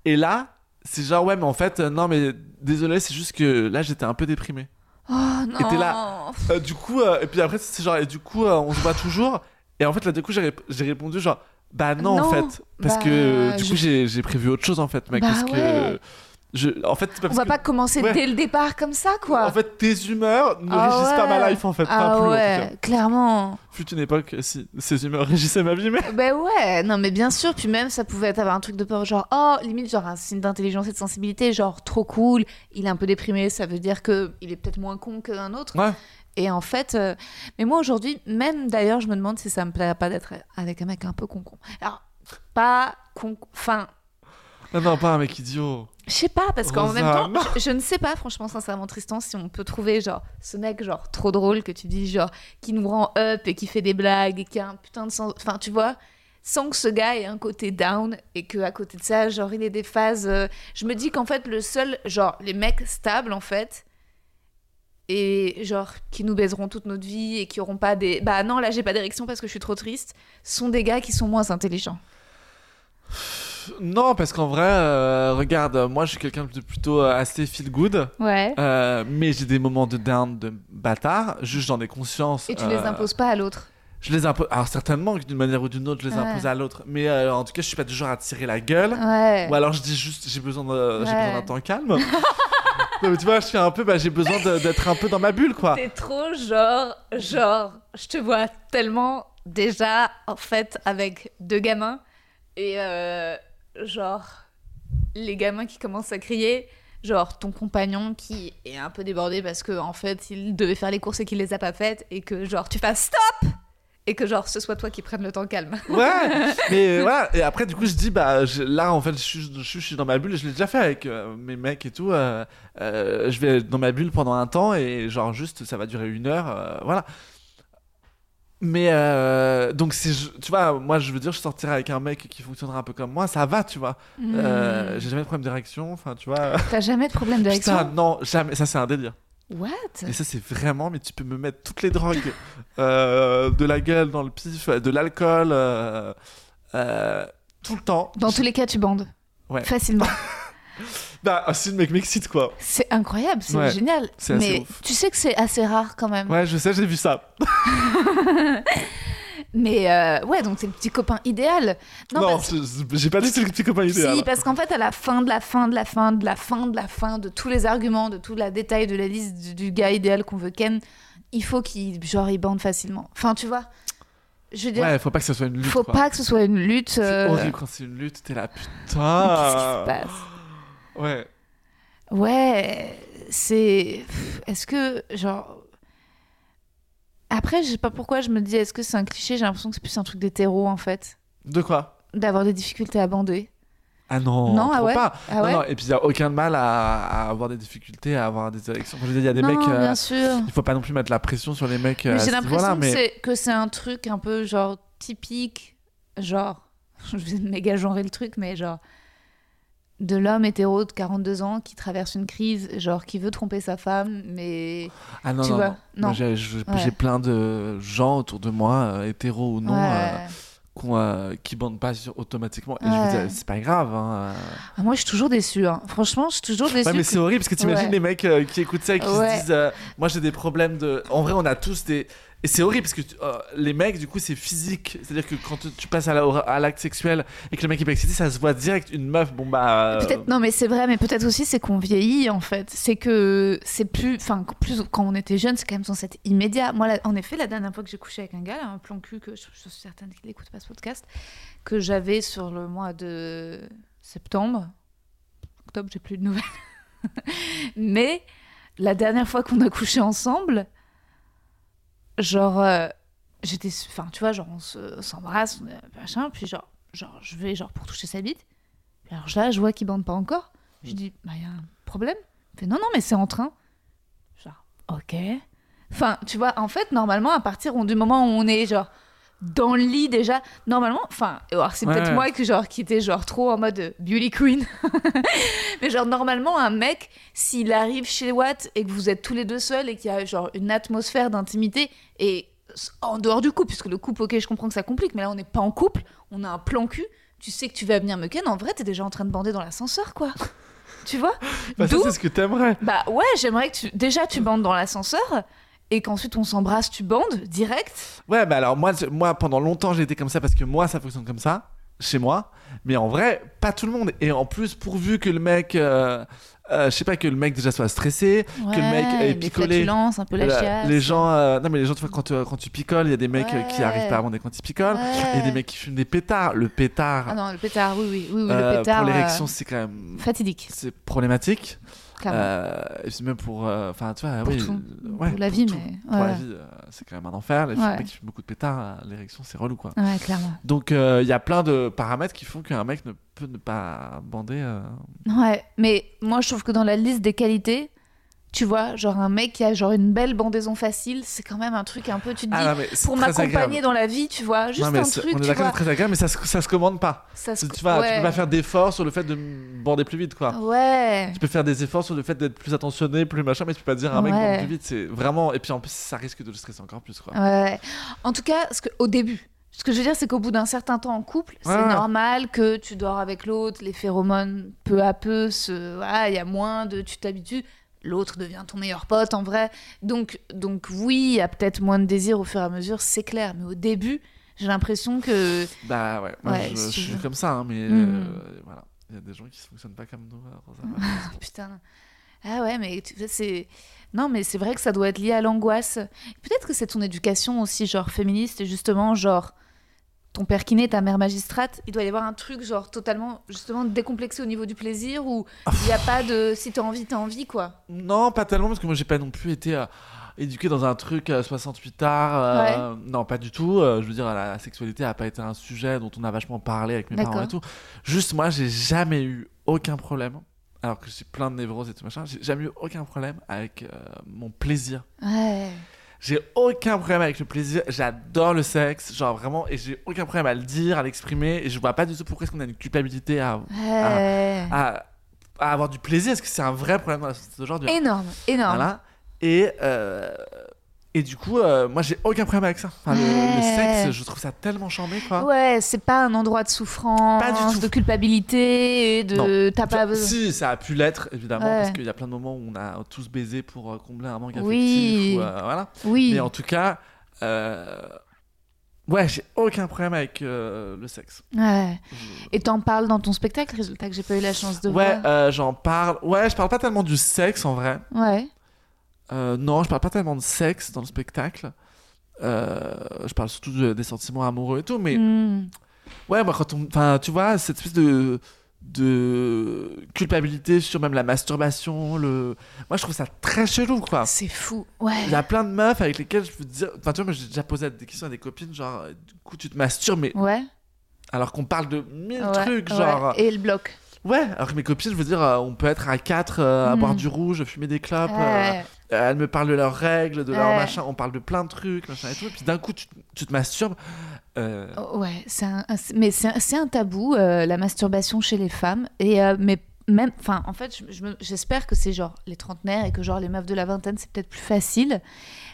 Et là, c'est genre, ouais, mais en fait, euh, non, mais désolé, c'est juste que là, j'étais un peu déprimé. Oh non. t'es là. Euh, du coup, euh, et puis après, c'est genre, et du coup, euh, on se voit toujours. Et en fait, là, du coup, j'ai rép- j'ai répondu, genre, bah non, Non, en fait. Parce bah, que du je- coup, j'ai j'ai prévu autre chose, en fait, mec. Bah parce que. ouais. Je, en fait, On va que- pas commencer Ouais. dès le départ comme ça, quoi. En fait, tes humeurs ne Ah régissent pas ouais. ma life, en fait. Pas ah plus, en tout ouais, cas. clairement. Fut une époque, si ces humeurs régissaient ma vie, mais. Ben ouais, non mais bien sûr, puis même ça pouvait être avoir un truc de peur, genre oh limite genre un signe d'intelligence et de sensibilité, genre trop cool, il est un peu déprimé, ça veut dire que il est peut-être moins con qu'un autre. Ouais. Et en fait, euh, mais moi aujourd'hui, même d'ailleurs, je me demande si ça me plairait pas d'être avec un mec un peu con con. Alors pas con, enfin Non, non, pas un mec idiot. je sais pas parce qu'en même temps, je ne sais pas franchement sincèrement Tristan si on peut trouver genre ce mec genre trop drôle que tu dis genre qui nous rend up et qui fait des blagues et qui a un putain de sens, enfin tu vois sans que ce gars ait un côté down et que à côté de ça genre il ait des phases euh, je me dis qu'en fait le seul genre les mecs stables en fait et genre qui nous baiseront toute notre vie et qui auront pas des bah non là j'ai pas d'érection parce que je suis trop triste sont des gars qui sont moins intelligents Non, parce qu'en vrai, euh, regarde, moi, je suis quelqu'un de plutôt euh, assez feel good. ouais Euh, mais j'ai des moments de down de bâtard, juste j'en ai conscience. et tu les imposes pas à l'autre Je les impose. Alors certainement que d'une manière ou d'une autre, je les Ouais. impose à l'autre. Mais euh, en tout cas, je suis pas du genre à tirer la gueule. ouais Ou alors je dis juste, j'ai besoin de- j'ai Ouais. besoin d'un temps calme. tu vois, je suis un peu, bah, j'ai besoin de- d'être un peu dans ma bulle, quoi. T'es trop genre, genre, je te vois tellement déjà en fait avec deux gamins et euh, genre les gamins qui commencent à crier, genre ton compagnon qui est un peu débordé parce que en fait il devait faire les courses et qu'il les a pas faites et que genre tu fasses stop et que genre ce soit toi qui prenne le temps calme. Ouais, mais euh, voilà. Et après, du coup, je dis, bah, là, en fait, je suis, dans ma bulle. Je l'ai déjà fait avec euh, mes mecs et tout. euh, euh, je vais dans ma bulle pendant un temps et genre juste, ça va durer une heure, voilà. Mais euh, donc, tu vois, moi, je veux dire, je sortirai avec un mec qui fonctionnera un peu comme moi, ça va, tu vois. Euh, Hmm. j'ai jamais de problème d'érection, enfin, tu vois. T'as jamais de problème d'érection? Putain, non, jamais. Ça, c'est un délire. What? Et ça, c'est vraiment, mais tu peux me mettre toutes les drogues, euh, de la gueule dans le pif, de l'alcool, euh, euh, tout le temps. Dans tous les cas tu bandes. Ouais. Facilement. Bah, si le mec m'excite, quoi. C'est incroyable, c'est Ouais, génial. c'est assez Mais ouf. tu sais que c'est assez rare quand même. Ouais, je sais, j'ai vu ça. Mais euh, ouais, donc c'est le petit copain idéal. Non, Non, parce- je- j'ai pas dit que c'est le petit copain idéal. Si, parce qu'en fait, à la fin de la fin de la fin de la fin de la fin de tous les arguments, de tout la détail de la liste du, du gars idéal qu'on veut ken, il faut qu'il genre il bande facilement. Enfin, tu vois. Je veux dire, Ouais, faut pas que ce soit une lutte. faut quoi. pas que ce soit une lutte. C'est euh, horrible quand c'est une lutte, t'es là, Qu'est-ce qui putain. se passe? Ouais. Ouais, c'est. Est-ce que, genre. Après, je sais pas pourquoi je me dis, est-ce que c'est un cliché? J'ai l'impression que c'est plus un truc d'hétéro en fait. De quoi? D'avoir des difficultés à bander. Ah non, Non, ah ouais? pas. Ah Non, ouais? non, et puis il y a aucun mal à, à avoir des difficultés, à avoir des élections. Je veux dire, il y a des non, mecs. euh, bien sûr. il faut pas non plus mettre la pression sur les mecs. euh, Mais à j'ai l'impression mais- que c'est un truc un peu genre typique, genre, je vais méga genrer le truc, mais genre, de l'homme hétéro de 42 ans qui traverse une crise, genre, qui veut tromper sa femme, mais. Ah non, Tu non, vois, non. J'ai Ouais. plein de gens autour de moi, euh, hétéros ou non, Ouais. euh, qu'on, euh, qui bandent pas sur- automatiquement. Et je veux dire, c'est pas grave. Hein. Ah, moi, je suis toujours déçue. hein. Franchement, je suis toujours déçue. Ouais, mais que- c'est horrible parce que t'imagines Ouais. les mecs euh, qui écoutent ça et qui se disent euh, Moi j'ai des problèmes de. En vrai, on a tous des. Et c'est horrible parce que euh, les mecs, du coup, c'est physique. C'est-à-dire que quand tu- passes à l'acte sexuel et que le mec est pas excité, ça se voit direct. Une meuf, bon bah. euh, Peut-être non mais c'est vrai mais peut-être aussi c'est qu'on vieillit en fait c'est que c'est plus enfin plus quand on était jeune c'est quand même censé être immédiat moi en effet la dernière fois que j'ai couché avec un gars un plan cul que je, je suis certaine qu'il écoute pas ce podcast que j'avais sur le mois de septembre octobre j'ai plus de nouvelles mais la dernière fois qu'on a couché ensemble genre euh, j'étais enfin tu vois genre on se- s'embrasse machin puis genre genre je vais genre pour toucher sa bite. Alors là je vois qu'il bande pas encore. Je dis bah y a un problème. Il fait non non mais c'est en train. Genre ok. Enfin tu vois en fait normalement à partir du moment où on est genre dans le lit déjà. Normalement, enfin, c'est Ouais, peut-être ouais. moi qui, genre, qui était genre trop en mode euh, beauty queen. Mais genre, normalement, un mec, s'il arrive chez Watt et que vous êtes tous les deux seuls et qu'il y a genre une atmosphère d'intimité et en dehors du couple, puisque le couple, ok, je comprends que ça complique, mais là, on n'est pas en couple, on a un plan cul. Tu sais que tu vas venir me ken, en vrai, t'es déjà en train de bander dans l'ascenseur, quoi. tu vois? Bah, ça, c'est ce que t'aimerais. Bah ouais, j'aimerais que tu... déjà tu bandes dans l'ascenseur et qu'ensuite on s'embrasse, tu bandes direct. Ouais, bah alors moi, moi pendant longtemps j'ai été comme ça parce que moi ça fonctionne comme ça chez moi, mais en vrai pas tout le monde. Et en plus pourvu que le mec, euh, euh, je sais pas que le mec déjà soit stressé, que le mec ait picolé. un peu la chiasse. les gens, euh, non mais les gens, tu vois, quand, euh, quand tu picoles, il y a des mecs euh, qui arrivent pas à bander quand ils picolent. Il y a des mecs qui fument des pétards. Le pétard, Ah non, le pétard, oui, oui, oui, oui euh, le pétard. pour l'érection, c'est quand même Fatidique, c'est problématique. Euh, et puis même pour, euh, enfin tu vois, Pour oui, tout. euh, Pour ouais, la vie, tout. mais- pour la vie, euh, c'est quand même un enfer. Les mecs qui fument beaucoup de pétards, euh, l'érection c'est relou quoi. Ouais, clairement. Donc euh, il y a plein de paramètres qui font qu'un mec ne peut ne pas bander. euh. Ouais, mais moi je trouve que dans la liste des qualités, tu vois, genre un mec qui a genre une belle bandaison facile, c'est quand même un truc un peu, tu te dis, Ah non, pour m'accompagner dans la vie, tu vois, juste Non, mais un truc, on est tu d'accord, c'est très agréable, mais ça se, ça se commande pas. Ça se... Tu, tu ouais. peux pas faire d'efforts sur le fait de me bander plus vite, quoi. Ouais. Tu peux faire des efforts sur le fait d'être plus attentionné, plus machin, mais tu peux pas dire un mec Ouais. bande plus vite. C'est vraiment. Et puis en plus, ça risque de le stresser encore plus, quoi. Ouais. En tout cas, ce que, au début, ce que je veux dire, c'est qu'au bout d'un certain temps en couple, c'est Ouais, normal que tu dors avec l'autre, les phéromones, peu à peu, se... il y a moins de... Tu t'habitues, l'autre devient ton meilleur pote, en vrai. Donc, donc oui, il y a peut-être moins de désir au fur et à mesure, c'est clair. Mais au début, j'ai l'impression que... Bah ouais, moi Ouais, je, si je tu suis comme ça, hein, mais Mm. euh, voilà. Il y a des gens qui ne fonctionnent pas comme nous. alors va. Putain. Ah ouais, mais tu- c'est... Non, mais c'est vrai que ça doit être lié à l'angoisse. Peut-être que c'est ton éducation aussi, genre féministe, et justement, genre, ton père kiné, ta mère magistrate, il doit y avoir un truc, genre, totalement, justement, décomplexé au niveau du plaisir, où il n'y a pas de... Si t'as envie, t'as envie, quoi? non, pas tellement, parce que moi j'ai pas non plus été euh, éduqué dans un truc euh, 68 arts. euh, Non, pas du tout. Euh, je veux dire, la sexualité a pas été un sujet dont on a vachement parlé avec mes parents et tout. Juste, moi j'ai jamais eu aucun problème. Alors que j'ai plein de névroses et tout machin, j'ai jamais eu aucun problème avec euh, mon plaisir. Ouais. J'ai aucun problème avec le plaisir. J'adore le sexe, genre vraiment, et j'ai aucun problème à le dire, à l'exprimer. Et je vois pas du tout pourquoi est-ce qu'on a une culpabilité à, Ouais. à, à avoir du plaisir. Est-ce que c'est un vrai problème dans la société aujourd'hui Énorme, énorme. Voilà. Et, euh, et du coup, euh, moi j'ai aucun problème avec ça. Enfin, le, le Ouais. sexe, je trouve ça tellement chambé quoi. Ouais, c'est pas un endroit de souffrance, Pas du tout. de culpabilité, et de... T'as pas besoin... Si, ça a pu l'être, évidemment, Ouais. parce qu'il y a plein de moments où on a tous baisé pour euh, combler un manque affectif. Oui. Ou, euh, voilà. Oui. Mais en tout cas, euh, ouais, j'ai aucun problème avec le sexe. Ouais. Je- Et t'en parles dans ton spectacle, résultat que j'ai pas eu la chance de Ouais, voir. euh, j'en parle. Ouais, je parle pas tellement du sexe en vrai. Ouais. Euh, non, je parle pas tellement de sexe dans le spectacle. Euh, je parle surtout de- des sentiments amoureux et tout, mais Hmm. ouais, moi quand on, enfin, tu vois, cette espèce de de culpabilité sur même la masturbation, le, moi je trouve ça très chelou quoi. C'est fou. Ouais. Il y a plein de meufs avec lesquelles je peux dire, enfin tu vois, moi j'ai déjà posé des questions à des copines, genre, du coup tu te masturbes, mais Ouais. alors qu'on parle de mille ouais, trucs, ouais. genre, Et le bloc. ouais, alors que mes copines, je veux dire, euh, on peut être à quatre euh, à Mm. boire du rouge, fumer des clopes. Ouais. Euh, elles me parlent de leurs règles, de leurs Ouais. machins, on parle de plein de trucs, machin et tout. Et puis d'un coup, tu, tu te masturbes. Euh, Oh, Ouais, c'est un, un- mais c'est un, tabou, euh, la masturbation chez les femmes. Et euh, mais même, enfin, en fait, je- je me- j'espère que c'est genre les trentenaires et que genre les meufs de la vingtaine, c'est peut-être plus facile.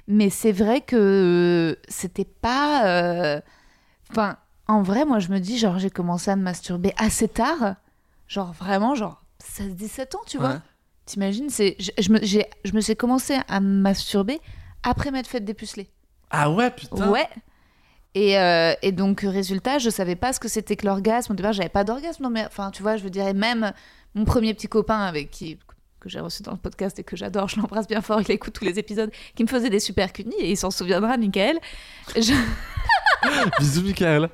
Mais c'est vrai que c'était pas. euh, Enfin, en vrai, moi, je me dis, genre, j'ai commencé à me masturber assez tard. Genre, vraiment, genre, 16-17 ans, tu vois. T'imagines, c'est, je, je me, j'ai- je me suis commencé à masturber après m'être fait dépuceler. Ah ouais, putain. Ouais. Et, euh, et donc, résultat, je savais pas ce que c'était que l'orgasme. Au départ, j'avais pas d'orgasme. Non, mais enfin, tu vois, je veux dire, même mon premier petit copain avec qui que j'ai reçu dans le podcast et que j'adore, je l'embrasse bien fort, il écoute tous les épisodes, qui me faisait des super cunis et il s'en souviendra, Michael. Je- Bisous, Michael.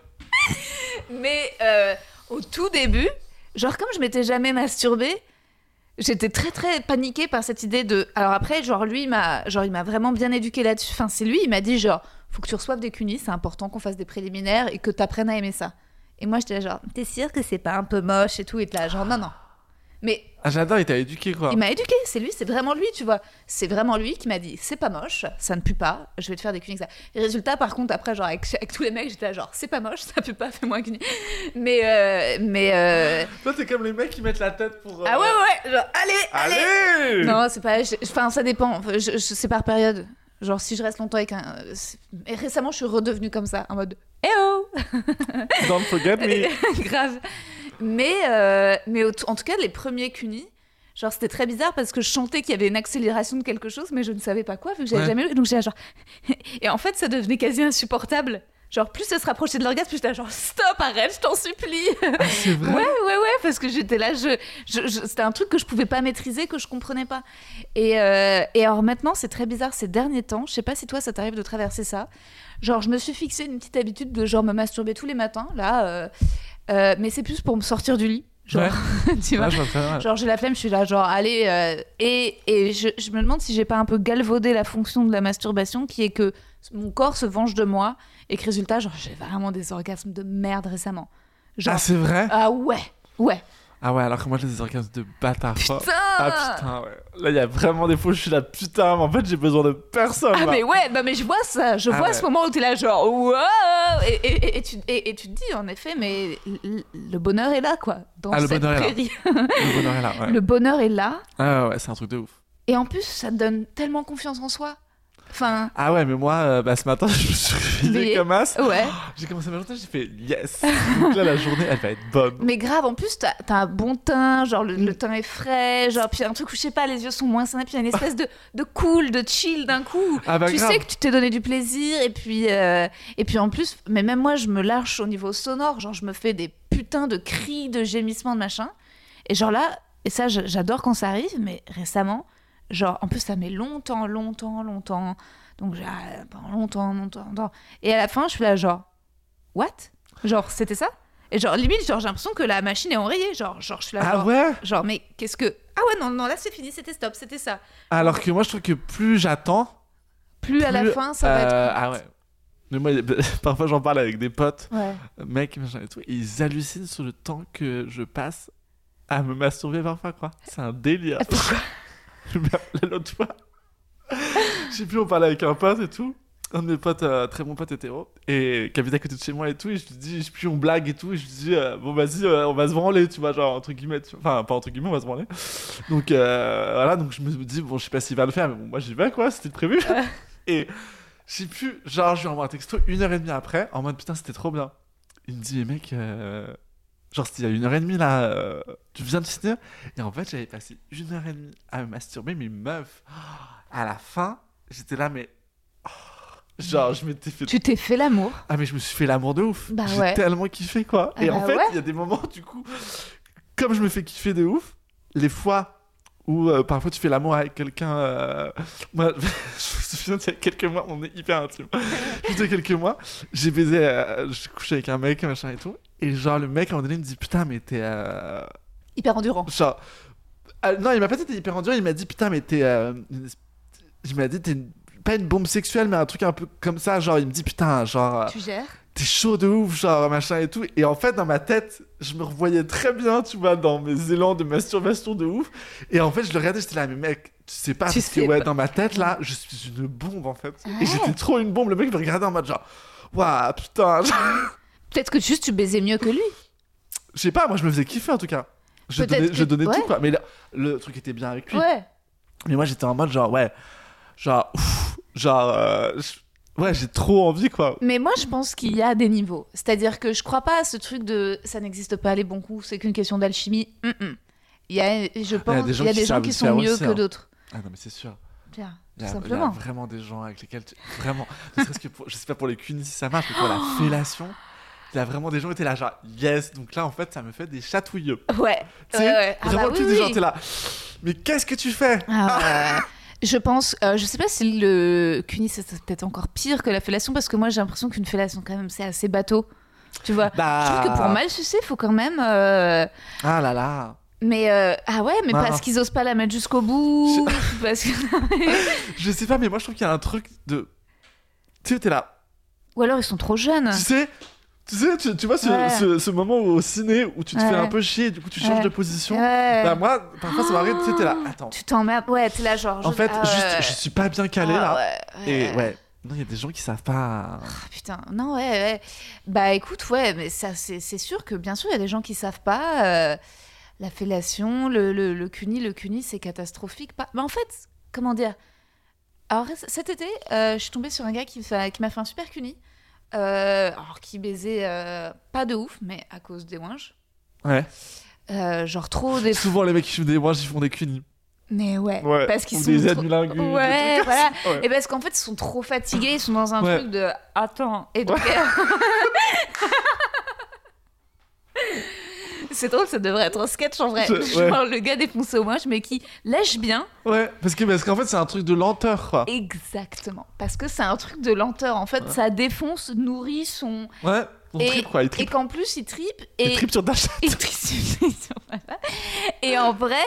Mais euh, au tout début, genre comme je m'étais jamais masturbée, j'étais très très paniquée par cette idée de. Alors après, genre lui, m'a, genre il m'a vraiment bien éduquée là-dessus. Enfin, c'est lui, il m'a dit genre, faut que tu reçoives des cunis, c'est important qu'on fasse des préliminaires et que tu apprennes à aimer ça. Et moi, j'étais là genre, t'es sûr que c'est pas un peu moche et tout Et là genre, non non. Mais Ah, j'adore, il t'a éduqué quoi. il m'a éduqué, c'est lui, c'est vraiment lui, tu vois. C'est vraiment lui qui m'a dit c'est pas moche, ça ne pue pas, je vais te faire des cunis avec ça. Et résultat, par contre, après, genre, avec, avec tous les mecs, j'étais là, genre, c'est pas moche, ça pue pas, fais-moi un cuni. Mais, euh, mais, euh, Toi, t'es comme les mecs qui mettent la tête pour. euh, ah ouais, ouais, genre, allez, allez. Allez Non, c'est pas. Enfin, ça dépend. Je, je- c'est par période. Genre, si je reste longtemps avec un. Et récemment, je suis redevenue comme ça, en mode. Eh oh Don't forget me. Grave. Mais, euh, mais en tout cas, les premiers cunis, genre, c'était très bizarre parce que je chantais qu'il y avait une accélération de quelque chose, mais je ne savais pas quoi, vu que j'avais Ouais. jamais eu. Donc, j'étais genre. Et en fait, ça devenait quasi insupportable. Genre, plus ça se rapprochait de l'orgasme, plus j'étais genre, stop, arrête, je t'en supplie. Ah, c'est vrai. Ouais, ouais, ouais, parce que j'étais là, je, je- je- c'était un truc que je pouvais pas maîtriser, que je comprenais pas. Et, euh, et alors maintenant, c'est très bizarre ces derniers temps. Je sais pas si toi, ça t'arrive de traverser ça. Genre, je me suis fixé une petite habitude de genre me masturber tous les matins, là. euh, euh, mais c'est plus pour me sortir du lit. Genre, tu vois. Ouais, je. Genre j'ai la flemme, je suis là genre allez euh, et, et je, je me demande si j'ai pas un peu galvaudé la fonction de la masturbation qui est que mon corps se venge de moi et que résultat genre j'ai vraiment des orgasmes de merde récemment. Genre Ah, c'est vrai? Ah ouais ouais Ah ouais, alors que moi j'ai des orgasmes de bâtard. putain Ah putain, ouais. Là, il y a vraiment des fois où je suis là, putain, mais en fait, j'ai besoin de personne. Ah là. mais ouais, bah mais je vois ça, je Ah vois ouais. ce moment où t'es là genre wow et, et, et, et tu, et, tu te dis en effet mais le bonheur est là quoi dans Ah, le cette bonheur est là. prairie. Le bonheur est là, ouais. Le bonheur est là Ah ouais, c'est un truc de ouf. et en plus ça te donne tellement confiance en soi. Enfin Ah ouais, mais moi, euh, bah, ce matin, je me suis réveillé Réveillé. comme as. ouais. J'ai commencé ma journée, j'ai fait yes. Donc là, la journée, elle va être bonne. Mais grave, en plus, t'as as un bon teint, genre le, Mm. le teint est frais, genre, puis un truc où je sais pas, les yeux sont moins sains, puis il y a une espèce de, de cool, de chill d'un coup. Ah bah tu grave. sais que tu t'es donné du plaisir, et puis, euh, et puis en plus, mais même moi, je me lâche au niveau sonore, genre, je me fais des putains de cris, de gémissements, de machin. Et genre là, et ça, j'adore quand ça arrive, mais récemment, genre, en plus, ça met longtemps, longtemps, longtemps. Donc, j'ai ah, longtemps, longtemps, longtemps. Et à la fin, je suis là, genre, what? Genre, c'était ça? Et genre, limite, genre, j'ai l'impression que la machine est enrayée. Genre, genre je suis là, Ah genre, ouais? genre, mais qu'est-ce que. Ah ouais, non, non, là, c'est fini, c'était stop, c'était ça. Alors que moi, je trouve que plus j'attends, Plus, à la fin, ça va euh, être. Ah ouais. Mais moi, parfois, j'en parle avec des potes, Ouais. mecs, machin et tout, et ils hallucinent sur le temps que je passe à me masturber parfois, quoi. C'est un délire. Pourquoi? L'autre fois, je sais plus, on parlait avec un pote et tout. Un de mes potes, euh, très bon pote hétéro, et qui habite à côté de chez moi et tout, et je lui dis, je puis on blague et tout, et je lui dis, euh, bon vas-y, euh, on va se branler, tu vois, genre entre guillemets, tu enfin pas entre guillemets, on va se branler. Donc voilà, donc je me dis, bon, je sais pas s'il va le faire, mais bon, moi j'y vais quoi, c'était prévu. et je sais plus, genre je lui envoie un texto une heure et demie après, en mode putain, c'était trop bien. Il me dit, mais mec, genre c'était il y a une heure et demie là, euh, tu viens de finir, et en fait j'avais passé une heure et demie à me masturber, mais meuf, à la fin, j'étais là, mais. oh, Genre, je m'étais fait Tu t'es fait l'amour. ah mais je me suis fait l'amour de ouf. Bah J'ai ouais. tellement kiffé quoi. Ah et bah en fait, ouais. il y a des moments du coup, comme je me fais kiffer de ouf, les fois où euh, parfois tu fais l'amour avec quelqu'un. euh, Moi, je me souviens il y a quelques mois, on est hyper intime. Il y a quelques mois, j'ai baisé, euh, j'ai couché avec un mec machin et tout, et genre le mec à un moment donné me dit putain mais t'es euh, Hyper endurant. genre euh, non il m'a pas dit t'es hyper endurant, il m'a dit putain mais t'es euh, il m'a dit t'es une- pas une bombe sexuelle mais un truc un peu comme ça genre il me dit putain genre euh, Tu gères t'es chaud de ouf, genre machin et tout. Et en fait, dans ma tête, je me revoyais très bien, tu vois, dans mes élans de masturbation de ouf. Et en fait, je le regardais, j'étais là, mais mec, tu sais pas, Tu parce que ouais, pas. dans ma tête, là, je suis une bombe en fait. Ouais. Et j'étais trop une bombe. Le mec me regardait en mode genre, waouh, putain. Peut-être que juste tu baisais mieux que lui. Je sais pas, moi, je me faisais kiffer en tout cas. Je donnais, que- je donnais ouais. tout, quoi. Mais là, le truc était bien avec lui. Ouais. Mais moi, j'étais en mode genre, ouais, genre, ouf, genre, euh, ouais, j'ai trop envie, quoi. Mais moi, je pense qu'il y a des niveaux. C'est-à-dire que je crois pas à ce truc de ça n'existe pas les bons coups, c'est qu'une question d'alchimie. Il y a, je pense, il y a qui des gens qui sont mieux aussi, que hein. d'autres. Ah non, mais c'est sûr. Bien, Il y, a, il y a simplement. vraiment des gens avec lesquels tu... vraiment ne serait-ce que pour je sais pas pour les cunis si ça marche mais pour la fellation il y a vraiment des gens qui étaient là genre yes donc là en fait ça me fait des chatouilleux Ouais. tu sais ouais. Ah vraiment bah oui, des gens t'es là mais qu'est-ce que tu fais? Ah. Je pense, euh, je sais pas si le cunis c'est peut-être encore pire que la fellation parce que moi j'ai l'impression qu'une fellation quand même c'est assez bateau. Tu vois? bah Je trouve que pour mal sucer, faut quand même. euh, ah là là Mais euh, ah ouais, mais Non. parce qu'ils osent pas la mettre jusqu'au bout. Parce que... je sais pas mais moi je trouve qu'il y a un truc de tu sais t'es là Ou alors ils sont trop jeunes. tu sais Tu sais, tu, tu vois ce, Ouais. ce, ce moment au ciné où tu te Ouais. fais un peu chier, du coup tu changes Ouais. de position. Bah, moi, parfois ça m'arrive, tu sais, t'es là, attends. Tu t'emmerdes. Ouais, t'es là, genre. En je- fait, ah juste, je suis pas bien calé Ah là. ouais, Et ouais, non, il y a des gens qui savent pas. Ah, putain, non, ouais, ouais. Bah écoute, ouais, mais ça, c'est sûr que bien sûr, il y a des gens qui savent pas. euh, la fellation, le, le, le cuni, le cuni, c'est catastrophique. Pas... Mais en fait, comment dire? Alors, cet été, euh, je suis tombée sur un gars qui, qui m'a fait un super cuni. Euh, alors, qui baisait euh, pas de ouf, mais à cause des ouinges. Ouais. Euh, genre trop des. Souvent, les mecs qui font des moi, ils font des cunis. Mais ouais, Ouais. parce qu'ils Ou sont. des trop- anulingus. Ouais, voilà. Ouais. Et parce qu'en fait, ils sont trop fatigués, ils sont dans un Ouais. truc de attends. Et donc. C'est drôle, ça devrait être un sketch en vrai. Ouais. Genre le gars défoncé au moche, mais qui lèche bien. Ouais, parce que parce qu'en fait, c'est un truc de lenteur, quoi. Exactement. Parce que c'est un truc de lenteur. En fait, ça défonce, nourrit son. Ouais, on Et- tripe, quoi. Il Et tripe, qu'en plus, il tripe. il Et tripe sur chatte. il tripe sur- voilà. Et en vrai,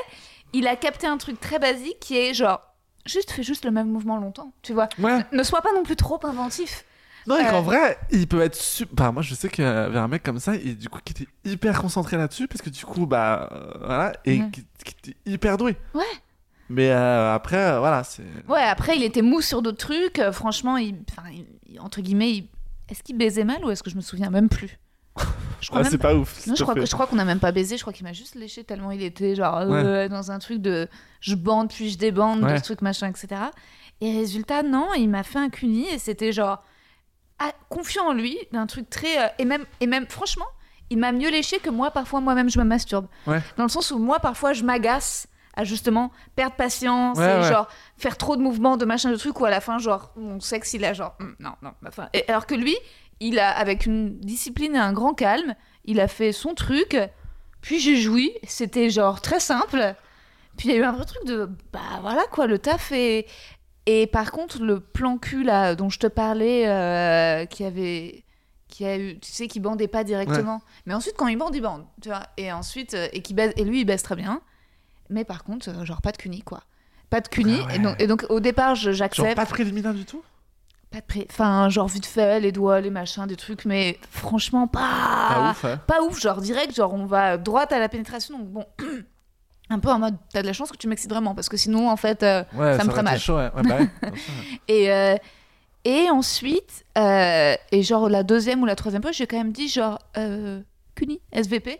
il a capté un truc très basique qui est genre. Juste, fais juste le même mouvement longtemps, tu vois. Ouais. Ne sois pas non plus trop inventif. Non, et qu'en vrai, il peut être super. Bah, moi, je sais qu'il y avait un mec comme ça, et du coup, qui était hyper concentré là-dessus, parce que du coup, bah, euh, voilà, et Ouais. qui, qui était hyper doué. Ouais. Mais euh, après, euh, voilà, c'est. Ouais, après, il était mou sur d'autres trucs. Euh, franchement, il, enfin, il- entre guillemets, il- est-ce qu'il baisait mal ou est-ce que je me souviens même plus? Je crois Ah, même c'est pas ouf. Non, je crois, que, je crois qu'on n'a même pas baisé. Je crois qu'il m'a juste léché tellement il était genre euh, dans un truc de je bande puis je débande, de Ouais. ce truc machin, etc. Et résultat, non, il m'a fait un cuni et c'était genre confiant en lui, d'un truc très. euh, et, même, et même, franchement, il m'a mieux léché que moi, parfois, moi-même, je me masturbe. Ouais. Dans le sens où moi, parfois, je m'agace à justement perdre patience Ouais, et ouais. genre faire trop de mouvements, de machin, de trucs, où à la fin, genre, mon sexe, il a genre, Hum, non, non, enfin. Et alors que lui, il a, avec une discipline et un grand calme, il a fait son truc, puis j'ai joui, c'était genre très simple. Puis il y a eu un vrai truc de, bah voilà quoi, le taf est. Et par contre, le plan cul là, dont je te parlais, euh, qui avait. Qui a eu, tu sais, qui bandait pas directement. Mais ensuite, quand il bande, il bande, tu vois. Et ensuite, euh, et, qui baise, et lui, il baisse très bien. Mais par contre, euh, genre pas de cuni, quoi. Pas de cuni. Ah ouais. et, donc, et donc, au départ, j'accepte. pas de préliminaire du tout? Pas de pré... Enfin, genre vite fait, les doigts, les machins, des trucs, mais franchement, pas. Pas ouf, hein. Pas ouf, genre direct, genre on va droite à la pénétration, donc bon. Un peu en mode, t'as de la chance que tu m'excites vraiment, parce que sinon, en fait. euh, Ouais, Ça me ferait mal. chaud, ouais. Ouais, bah. Et, euh, et ensuite, euh, et genre la deuxième ou la troisième fois, j'ai quand même dit genre, CUNY, SVP.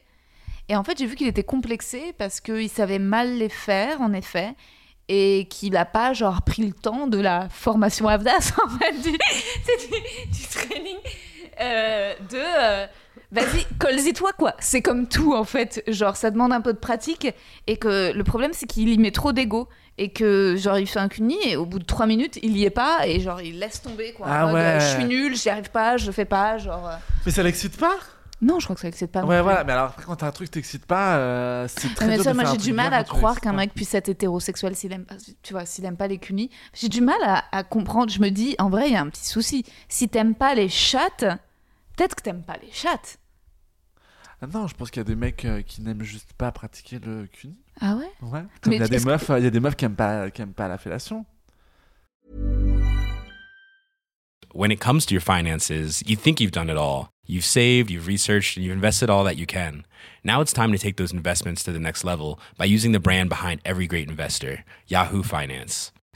Et en fait, j'ai vu qu'il était complexé parce qu'il savait mal les faire, en effet, et qu'il n'a pas genre pris le temps de la formation AVDAS, en fait, du, du, du training de... euh, Vas-y, colle-y toi quoi. C'est comme tout en fait. Genre ça demande un peu de pratique et que le problème c'est qu'il y met trop d'ego et que genre il fait un cuni et au bout de trois minutes il y est pas et genre il laisse tomber quoi. en Ah mode, ouais. euh, Je suis nul, j'y arrive pas, je fais pas. Genre euh. Mais ça l'excite pas? Non, je crois que ça excite pas. Ouais, voilà, mais alors après, quand t'as un truc t'excite pas, euh, c'est très mais dur ça, de moi j'ai du mal à croire qu'un mec puisse être hétérosexuel s'il aime pas, tu vois, s'il aime pas les cunis. J'ai du mal à, à comprendre. Je me dis, en vrai, il y a un petit souci. Si t'aimes pas les chattes, peut-être que t'aimes pas les chattes. Ah non, je pense qu'il y a des mecs euh, qui n'aiment juste pas pratiquer le cuni. Ah ouais? Ouais. Comme Mais il y a des meufs, il y a des meufs qui aiment pas, qui aiment pas la fellation. When it comes to your finances, you think you've done it all. You've saved, you've researched, and you've invested all that you can. Now it's time to take those investments to the next level by using the brand behind every great investor, Yahoo Finance.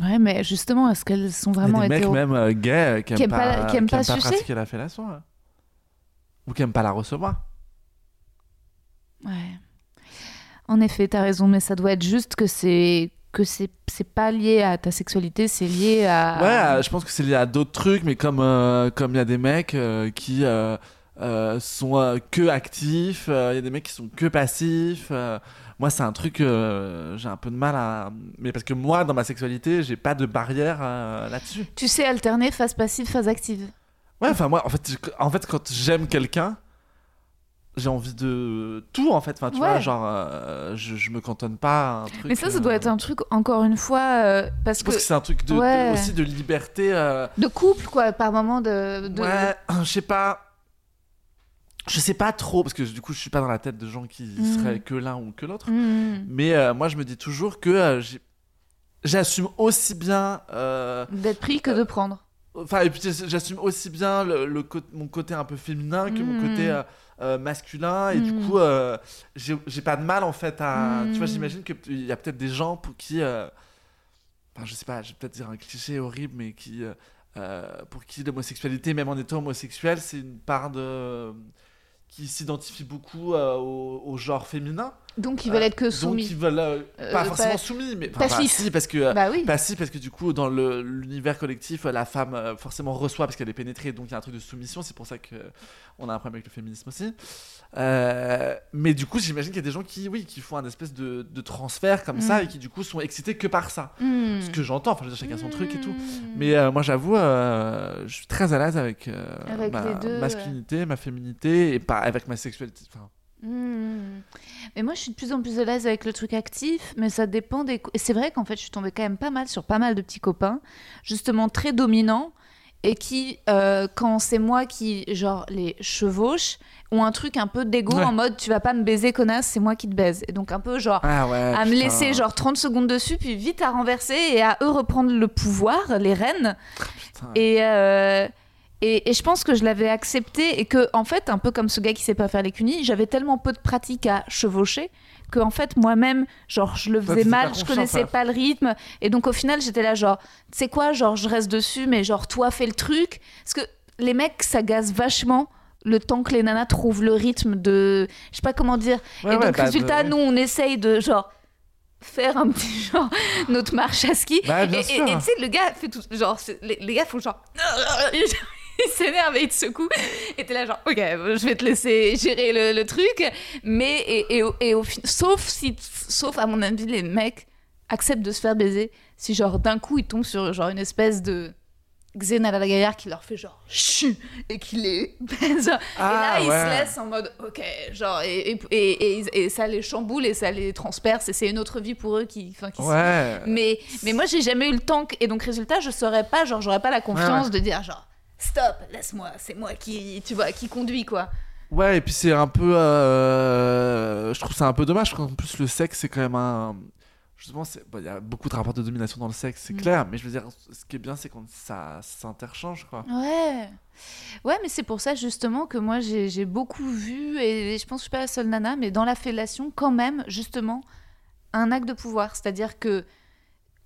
Ouais, mais justement, est-ce qu'elles sont Il y a vraiment des mecs même euh, gays euh, qui aiment Qui aiment pas, pas- qui aiment pas pas pratiquer la fellation. hein. Ou qui aiment pas la recevoir. Ouais. En effet, t'as raison, mais ça doit être juste que c'est que c'est pas lié à ta sexualité, c'est lié à. Ouais, je pense que c'est lié à d'autres trucs, mais comme euh, comme il y a des mecs euh, qui euh, sont que actifs, il y a des mecs qui sont que passifs. Euh, moi, c'est un truc, euh, j'ai un peu de mal à. Mais parce que moi, dans ma sexualité, j'ai pas de barrière euh, là-dessus. Tu sais alterner phase passive, phase active. Ouais, enfin, moi, en fait, en fait quand j'aime quelqu'un, j'ai envie de tout en fait. Enfin, tu Ouais. vois, genre, euh, je, je me cantonne pas à un truc. Mais ça, ça euh, doit être un truc, encore une fois, euh, parce Je que pense que c'est un truc de, aussi de liberté. euh, de couple, quoi, par moment de. de- Ouais, je sais pas. Je sais pas trop, parce que du coup, je suis pas dans la tête de gens qui Mhm. seraient que l'un ou que l'autre. Hmm. Mais euh, moi, je me dis toujours que euh, j'assume aussi bien. euh, D'être pris que de prendre. Enfin, et puis j'assume aussi bien le, mon côté un peu féminin que mon côté euh, masculin. Et du coup, j'ai pas de mal en fait à. Tu vois, j'imagine qu'il y a peut-être des gens pour qui. Enfin, je sais pas, je vais peut-être dire un cliché horrible, mais qui. pour qui l'homosexualité, même en étant homosexuel, c'est une part de. Qui s'identifie beaucoup euh, au, au genre féminin. Donc, ils veulent être que Donc, soumis. ils veulent. euh, Euh, pas pas- forcément soumis, mais. enfin, bah, si, parce que. euh, Bah oui. parce que du coup, dans l'univers collectif, la femme forcément reçoit parce qu'elle est pénétrée, donc il y a un truc de soumission. C'est pour ça que on a un problème avec le féminisme aussi. Euh, mais du coup, j'imagine qu'il y a des gens qui, oui, qui font un espèce de, de transfert comme ça Mm. et qui du coup sont excités que par ça. Hmm. Ce que j'entends, enfin, je veux dire, chacun son truc et tout. Hmm. Mais euh, moi, j'avoue, je suis très à l'aise avec, Avec ma deux, masculinité, ma féminité et pas avec ma sexualité. Enfin. Mais moi, je suis de plus en plus à l'aise avec le truc actif, mais ça dépend des. c'est vrai qu'en fait, je suis tombée quand même pas mal sur pas mal de petits copains, justement très dominants, et qui, euh, quand c'est moi qui, genre, les chevauche, ont un truc un peu d'égo Ouais. en mode tu vas pas me baiser, connasse, c'est moi qui te baise. Et donc, un peu genre. ah ouais. à me laisser genre 30 secondes dessus, puis vite à renverser et à eux reprendre le pouvoir, les rênes. Putain. Et, euh, et, et je pense que je l'avais accepté et que, en fait, un peu comme ce gars qui sait pas faire les cunis, j'avais tellement peu de pratique à chevaucher que, en fait, moi-même, genre, je le faisais mal, je connaissais pas le rythme. Et donc, au final, j'étais là, genre, tu sais quoi, genre, je reste dessus, mais genre, toi, fais le truc. Parce que les mecs, ça gaze vachement. Le temps que les nanas trouvent le rythme de. Je sais pas comment dire. Ouais, et ouais, donc, bah, résultat, de- nous, on essaye de, genre, faire un petit genre notre marche à ski Bah, et tu sais le gars fait tout genre les, les gars font genre il s'énerve et il te secoue et t'es là genre ok je vais te laisser gérer le, le truc mais et, et, et au sauf si sauf à mon avis les mecs acceptent de se faire baiser si genre d'un coup ils tombent sur genre une espèce de Xena la gaillard qui leur fait genre chu et qui les baise Ah, et là ils se laissent en mode ok genre et, et, et, ça les chamboule et ça les transperce et c'est une autre vie pour eux qui, qui Ouais. mais, mais moi, j'ai jamais eu le temps. Et donc, résultat, je saurais pas, genre, j'aurais pas la confiance Ouais, de dire, genre, stop, laisse-moi, c'est moi qui, tu vois, qui conduit, quoi. Ouais, et puis c'est un peu. euh, Je trouve ça un peu dommage, parce qu'en plus, le sexe, c'est quand même un. Justement, bon, il y a beaucoup de rapports de domination dans le sexe, c'est Mm. clair, mais je veux dire, ce qui est bien, c'est quand ça s'interchange, quoi. Ouais. Ouais, mais c'est pour ça, justement, que moi, j'ai j'ai beaucoup vu, et je pense que je suis pas la seule nana, mais dans la fellation, quand même, justement, un acte de pouvoir. C'est-à-dire que,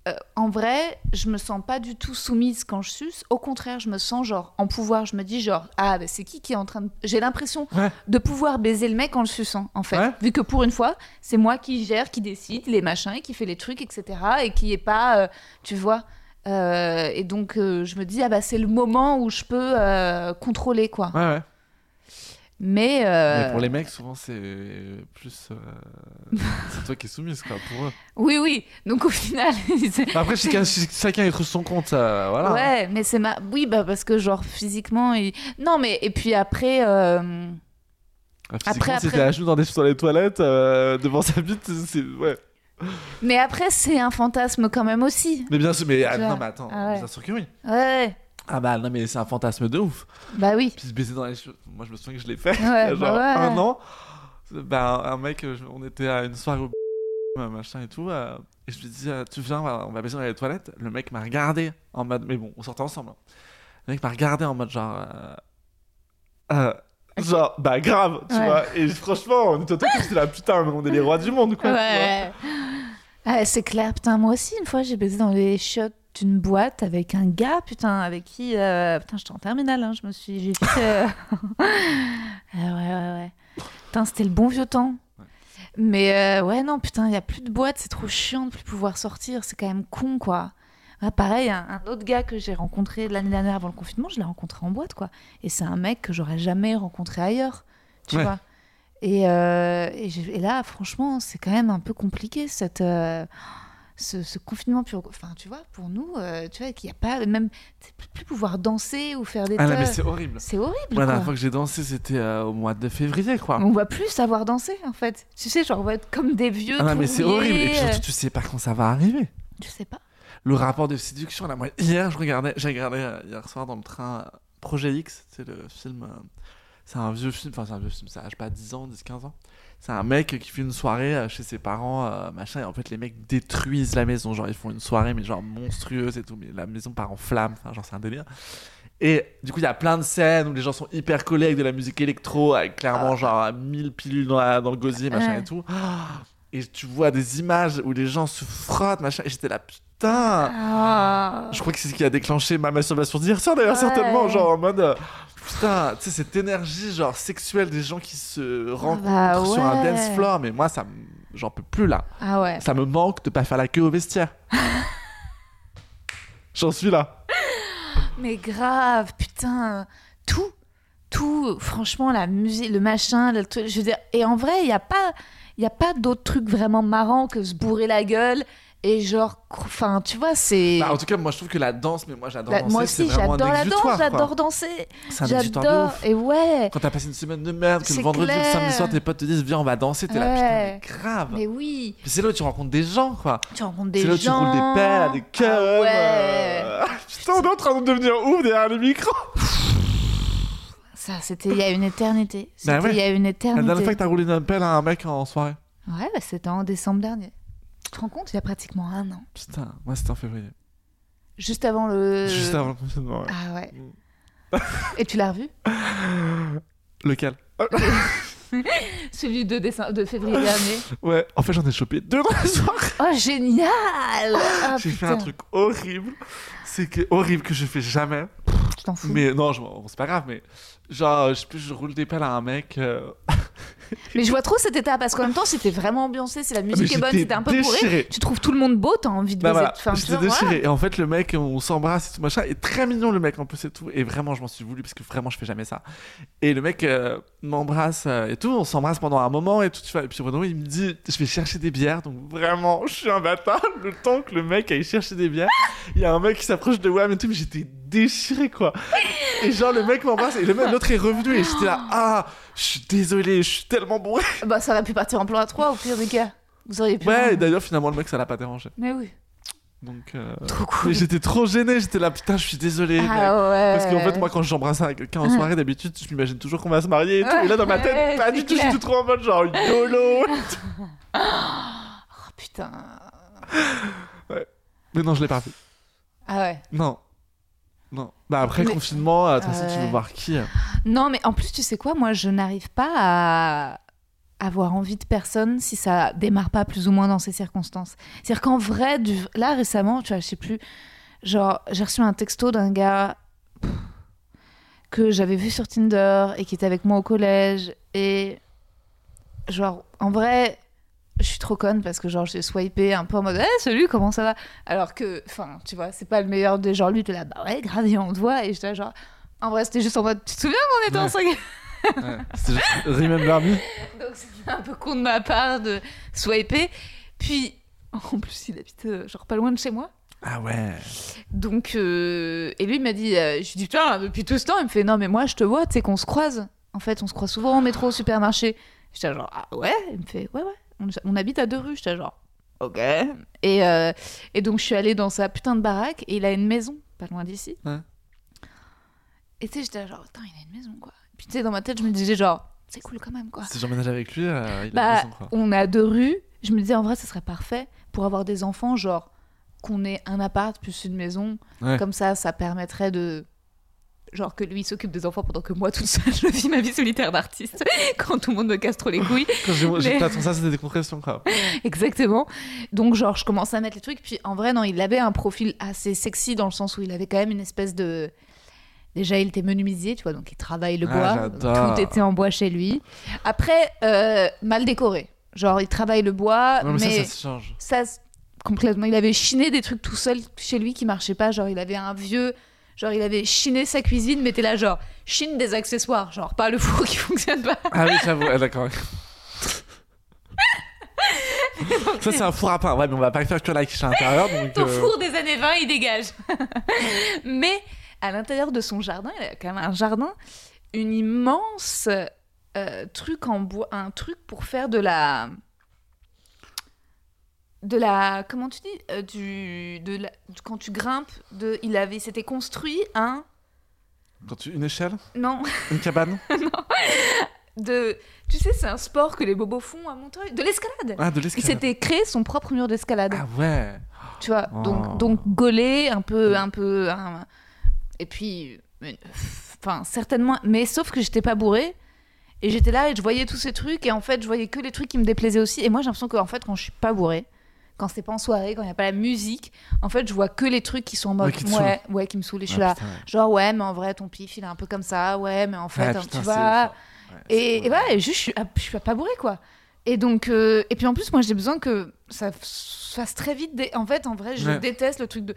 euh, en vrai, je me sens pas du tout soumise quand je suce. Au contraire, je me sens, genre, en pouvoir. Je me dis, genre, ah, bah, c'est qui qui est en train de. J'ai l'impression Ouais. de pouvoir baiser le mec en le suçant, en fait. Ouais. Vu que pour une fois, c'est moi qui gère, qui décide les machins, et qui fait les trucs, etc. Et qui est pas, euh, tu vois. euh, et donc, je me dis, ah bah, c'est le moment où je peux contrôler, quoi. Ouais, ouais. Mais, euh, Mais pour les mecs, souvent, c'est plus. euh, c'est toi qui es soumise, quoi, pour eux. oui, oui. Donc, au final, après, chacun, chacun y trouve son compte, euh, voilà. ouais, mais c'est ma. Oui, bah, parce que, genre, physiquement, il... non, mais. Et puis après. euh, Ah, Après, si après- t'es à genoux dans, des, dans les toilettes, euh, devant sa bite, c'est. Ouais. Mais après, c'est un fantasme quand même aussi. Mais bien sûr, mais. ah, non, mais attends, Ah ouais. bien sûr que oui. Ouais, Ah, bah, non, mais c'est un fantasme de ouf. bah oui. Puis se baiser dans les cheveux. Moi, je me souviens que je l'ai fait. Ouais, bah genre ouais. un an. Bah, un mec, euh, je- on était à une soirée au machin et tout. euh, et je lui dis, euh, tu viens, on va, baiser dans les toilettes. Le mec m'a regardé en mode, mais bon, on sortait ensemble. hein. Le mec m'a regardé en mode genre. euh, euh, Genre, bah grave, tu Ouais. vois. Et franchement, on était au truc, j'étais là, putain, mais on est les rois du monde, quoi. Ouais. Ah, c'est clair, putain, moi aussi, une fois, j'ai baisé dans les chiottes d'une boîte avec un gars, putain, avec qui. euh, Putain, j'étais en terminale, hein, je me suis. J'ai vite. euh, ah, ouais, ouais, ouais. Putain, c'était le bon vieux temps. Ouais. Mais euh, ouais, non, putain, il n'y a plus de boîte, c'est trop chiant de plus pouvoir sortir, c'est quand même con, quoi. Pareil, un, un autre gars que j'ai rencontré l'année dernière avant le confinement, je l'ai rencontré en boîte, quoi. Et c'est un mec que j'aurais jamais rencontré ailleurs, tu Ouais. vois. Et, euh, et là, franchement, c'est quand même un peu compliqué, cette... euh, ce, ce confinement pur. Enfin, tu vois, pour nous, euh, tu vois, qu'il n'y a pas même plus, pouvoir danser ou faire des Ah tas- mais c'est horrible. c'est horrible. Moi, la dernière fois que j'ai dansé, c'était euh, au mois de février, quoi. On va plus savoir danser en fait. Tu sais, genre on va être comme des vieux. Ah non, mais c'est horrible. Et puis euh, surtout, tu sais pas quand ça va arriver. Tu sais pas. Le rapport de séduction, là, moi, hier, je regardais, j'ai regardé euh, hier soir dans le train euh, Projet X, c'est le film. euh, c'est un vieux film, enfin, c'est un vieux film, ça a, je sais pas, 10 ans, 10, 15 ans. C'est un mec qui fait une soirée euh, chez ses parents, euh, machin, et en fait, les mecs détruisent la maison. Genre, ils font une soirée, mais genre monstrueuse et tout, mais la maison part en flammes, enfin, genre, c'est un délire. Et du coup, il y a plein de scènes où les gens sont hyper collés avec de la musique électro, avec clairement genre 1000 pilules dans, la- dans le gosier, machin et tout. Ah Et tu vois des images où les gens se frottent, machin, et j'étais là, putain Ah. je crois que c'est ce qui a déclenché ma masturbation d'hier d'ailleurs Ouais. certainement genre en mode euh, putain tu sais cette énergie genre sexuelle des gens qui se rencontrent bah sur un dance floor mais moi ça j'en peux plus là Ah ouais. ça me manque de pas faire la queue au vestiaire j'en suis là Mais grave, putain, tout, tout, franchement, la musique, le machin, le truc, je veux dire, et en vrai, il n'y a pas, il y a pas d'autres trucs vraiment marrants que se bourrer la gueule et genre, enfin, tu vois, c'est. Bah, en tout cas moi je trouve que la danse mais moi j'adore La- danser moi aussi, j'adore la danse, j'adore danser, j'adore, et ouais, quand t'as passé une semaine de merde que le vendredi ou le samedi soir tes potes te disent viens on va danser t'es là Ouais. putain mais grave mais oui, c'est là où tu rencontres des gens quoi tu rencontres des C'est là où tu gens. roules des pelles, des. Ah ouais. euh, Putain, on est en train de devenir ouf derrière les micros. Ça, c'était il y a une éternité. Bah C'était ouais. il y a une La éternité. dernière fois que t'as roulé une pelle à un mec en soirée. Ouais, bah, c'était en décembre dernier. Tu te rends compte, il y a pratiquement un an. Putain, moi c'était en février. Juste avant le. Juste avant le confinement. ouais. Ah ouais. Et tu l'as revu? Lequel? Celui de, décembre, de février dernier. Ouais, en fait j'en ai chopé deux dans la soirée. Oh, génial Ah, J'ai fait un truc horrible. C'est que horrible que je fais jamais. Tu t'en fous. Mais non, je- c'est pas grave, mais genre, je je roule des pelles à un mec. Mais je vois trop cet état parce qu'en même temps, t'es vraiment ambiancé, si la musique mais est bonne, t'es un peu bourré, déchiré. tu trouves tout le monde beau, t'as envie de Bah baiser. voilà, j'étais vois, voilà. déchiré. Et en fait, le mec, on s'embrasse et tout machin. Et très mignon, le mec, en plus, et tout. Et vraiment, je m'en suis voulu parce que vraiment, je fais jamais ça. Et le mec euh, m'embrasse euh, et tout. On s'embrasse pendant un moment et tout. Tu vois. Et puis, Bruno, il me dit Je vais chercher des bières. Donc, vraiment, je suis un bâtard. Le temps que le mec aille chercher des bières, il y a un mec qui s'approche de Wham et tout. Mais j'étais déchiré, quoi. Et genre, le mec m'embrasse. Et le mec, l'autre est revenu. Et j'étais là Ah, je suis désolé, je suis tellement bourré. Bah, ça aurait pu partir en plan à 3 au pire des cas. Vous auriez pu. Ouais, et d'ailleurs, finalement, le mec, ça l'a pas dérangé. Mais oui. Donc, euh, Trop cool. j'étais trop gêné. J'étais là, putain, je suis désolé. Ah ouais. Parce qu'en fait, moi, quand j'embrasse un- quelqu'un en soirée, d'habitude, je m'imagine toujours qu'on va se marier et tout. Et là, dans ma tête, Ouais, pas du tout, je suis tout trop en mode genre YOLO. Oh, putain. Mais non, je l'ai pas vu. Ah ouais. Non. Non. Bah, après Mais- confinement, euh, de toute façon, tu veux voir qui euh Non, mais en plus, tu sais quoi, moi, je n'arrive pas à avoir envie de personne si ça démarre pas plus ou moins dans ces circonstances. C'est-à-dire qu'en vrai, du... là récemment, tu vois, je sais plus, genre, j'ai reçu un texto d'un gars pff, que j'avais vu sur Tinder et qui était avec moi au collège et genre, en vrai, je suis trop conne parce que genre j'ai swipé un peu en mode hey, salut comment ça va? Alors que enfin tu vois c'est pas le meilleur des gens lui t'es là bah ouais grave on te voit et j'étais genre en vrai c'était juste en mode tu te souviens qu'on était Ouais. en 5 Ouais. C'était juste Remember Me? donc c'était un peu con de ma part de swiper puis en plus il habite euh, genre pas loin de chez moi Ah ouais. donc euh, et lui il m'a dit euh, je lui dis putain depuis tout ce temps il me fait non mais moi je te vois tu sais qu'on se croise en fait on se croise souvent au métro au supermarché j'étais genre ah ouais? Il me fait ouais ouais on, on habite à deux rues j'étais genre ok et, euh, et donc je suis allée dans sa putain de baraque et il a une maison pas loin d'ici Ouais. et tu sais j'étais genre putain il a une maison quoi et puis tu sais dans ma tête je me disais genre c'est cool quand même quoi Si j'emménage avec lui, euh, il a bah, une maison, quoi. on est à deux rues. Je me disais, en vrai, ce serait parfait pour avoir des enfants, genre qu'on ait un appart plus une maison. Ouais. Comme ça, ça permettrait de. Genre que lui s'occupe des enfants pendant que moi, toute seule, je vis ma vie solitaire d'artiste. Quand tout le monde me casse trop les couilles. Quand j'ai Mais- ça, c'était des compressions, quoi. Exactement. Donc, genre, je commence à mettre les trucs. Puis, en vrai, non, il avait un profil assez sexy dans le sens où il avait quand même une espèce de. Déjà, il était menuisier, tu vois, donc il travaille le Ah, bois. Tout était en bois chez lui. Après, euh, mal décoré. Genre, il travaille le bois, mais, mais, ça, ça se change. ça, complètement. Il avait chiné des trucs tout seul chez lui qui marchaient pas. Genre, il avait un vieux. Genre, il avait chiné sa cuisine, mais t'es là, genre, chine des accessoires. Genre, pas le four qui fonctionne pas. Ah oui, j'avoue, ah, d'accord. Ça, c'est un four à pain. Ouais, mais on va pas faire que la quiche à l'intérieur. Donc, Ton euh, four des années 20, il dégage. Mais à l'intérieur de son jardin, il a quand même un jardin, une immense euh, truc en bois, un truc pour faire de la. De la. Comment tu dis Euh, du, de la, du- Quand tu grimpes, de, il avait. C'était construit un. Quand tu... Une échelle? Non, Une cabane? De. Tu sais, c'est un sport que les bobos font à Montreuil. De l'escalade Ah, de Il l'escalade. s'était créé son propre mur d'escalade. Ah ouais. tu vois Oh. donc donc gaulé un peu un peu un- et puis enfin certainement mais sauf que j'étais pas bourrée et j'étais là et je voyais tous ces trucs et en fait je voyais que les trucs qui me déplaisaient aussi et moi j'ai l'impression qu'en fait quand je suis pas bourrée quand c'est pas en soirée quand il y a pas la musique en fait je vois que les trucs qui sont en mode Ouais, qui ouais ouais qui me saoulent et je suis Ah, là putain, ouais. genre ouais mais en vrai ton pif il est un peu comme ça ouais mais en fait Ouais, hein, putain, tu vois ouais, et, et et juste, je suis, je suis pas bourrée, quoi. Et donc, euh, et puis en plus, moi, j'ai besoin que ça se fasse très vite. En fait, en vrai, je Ouais. déteste le truc de.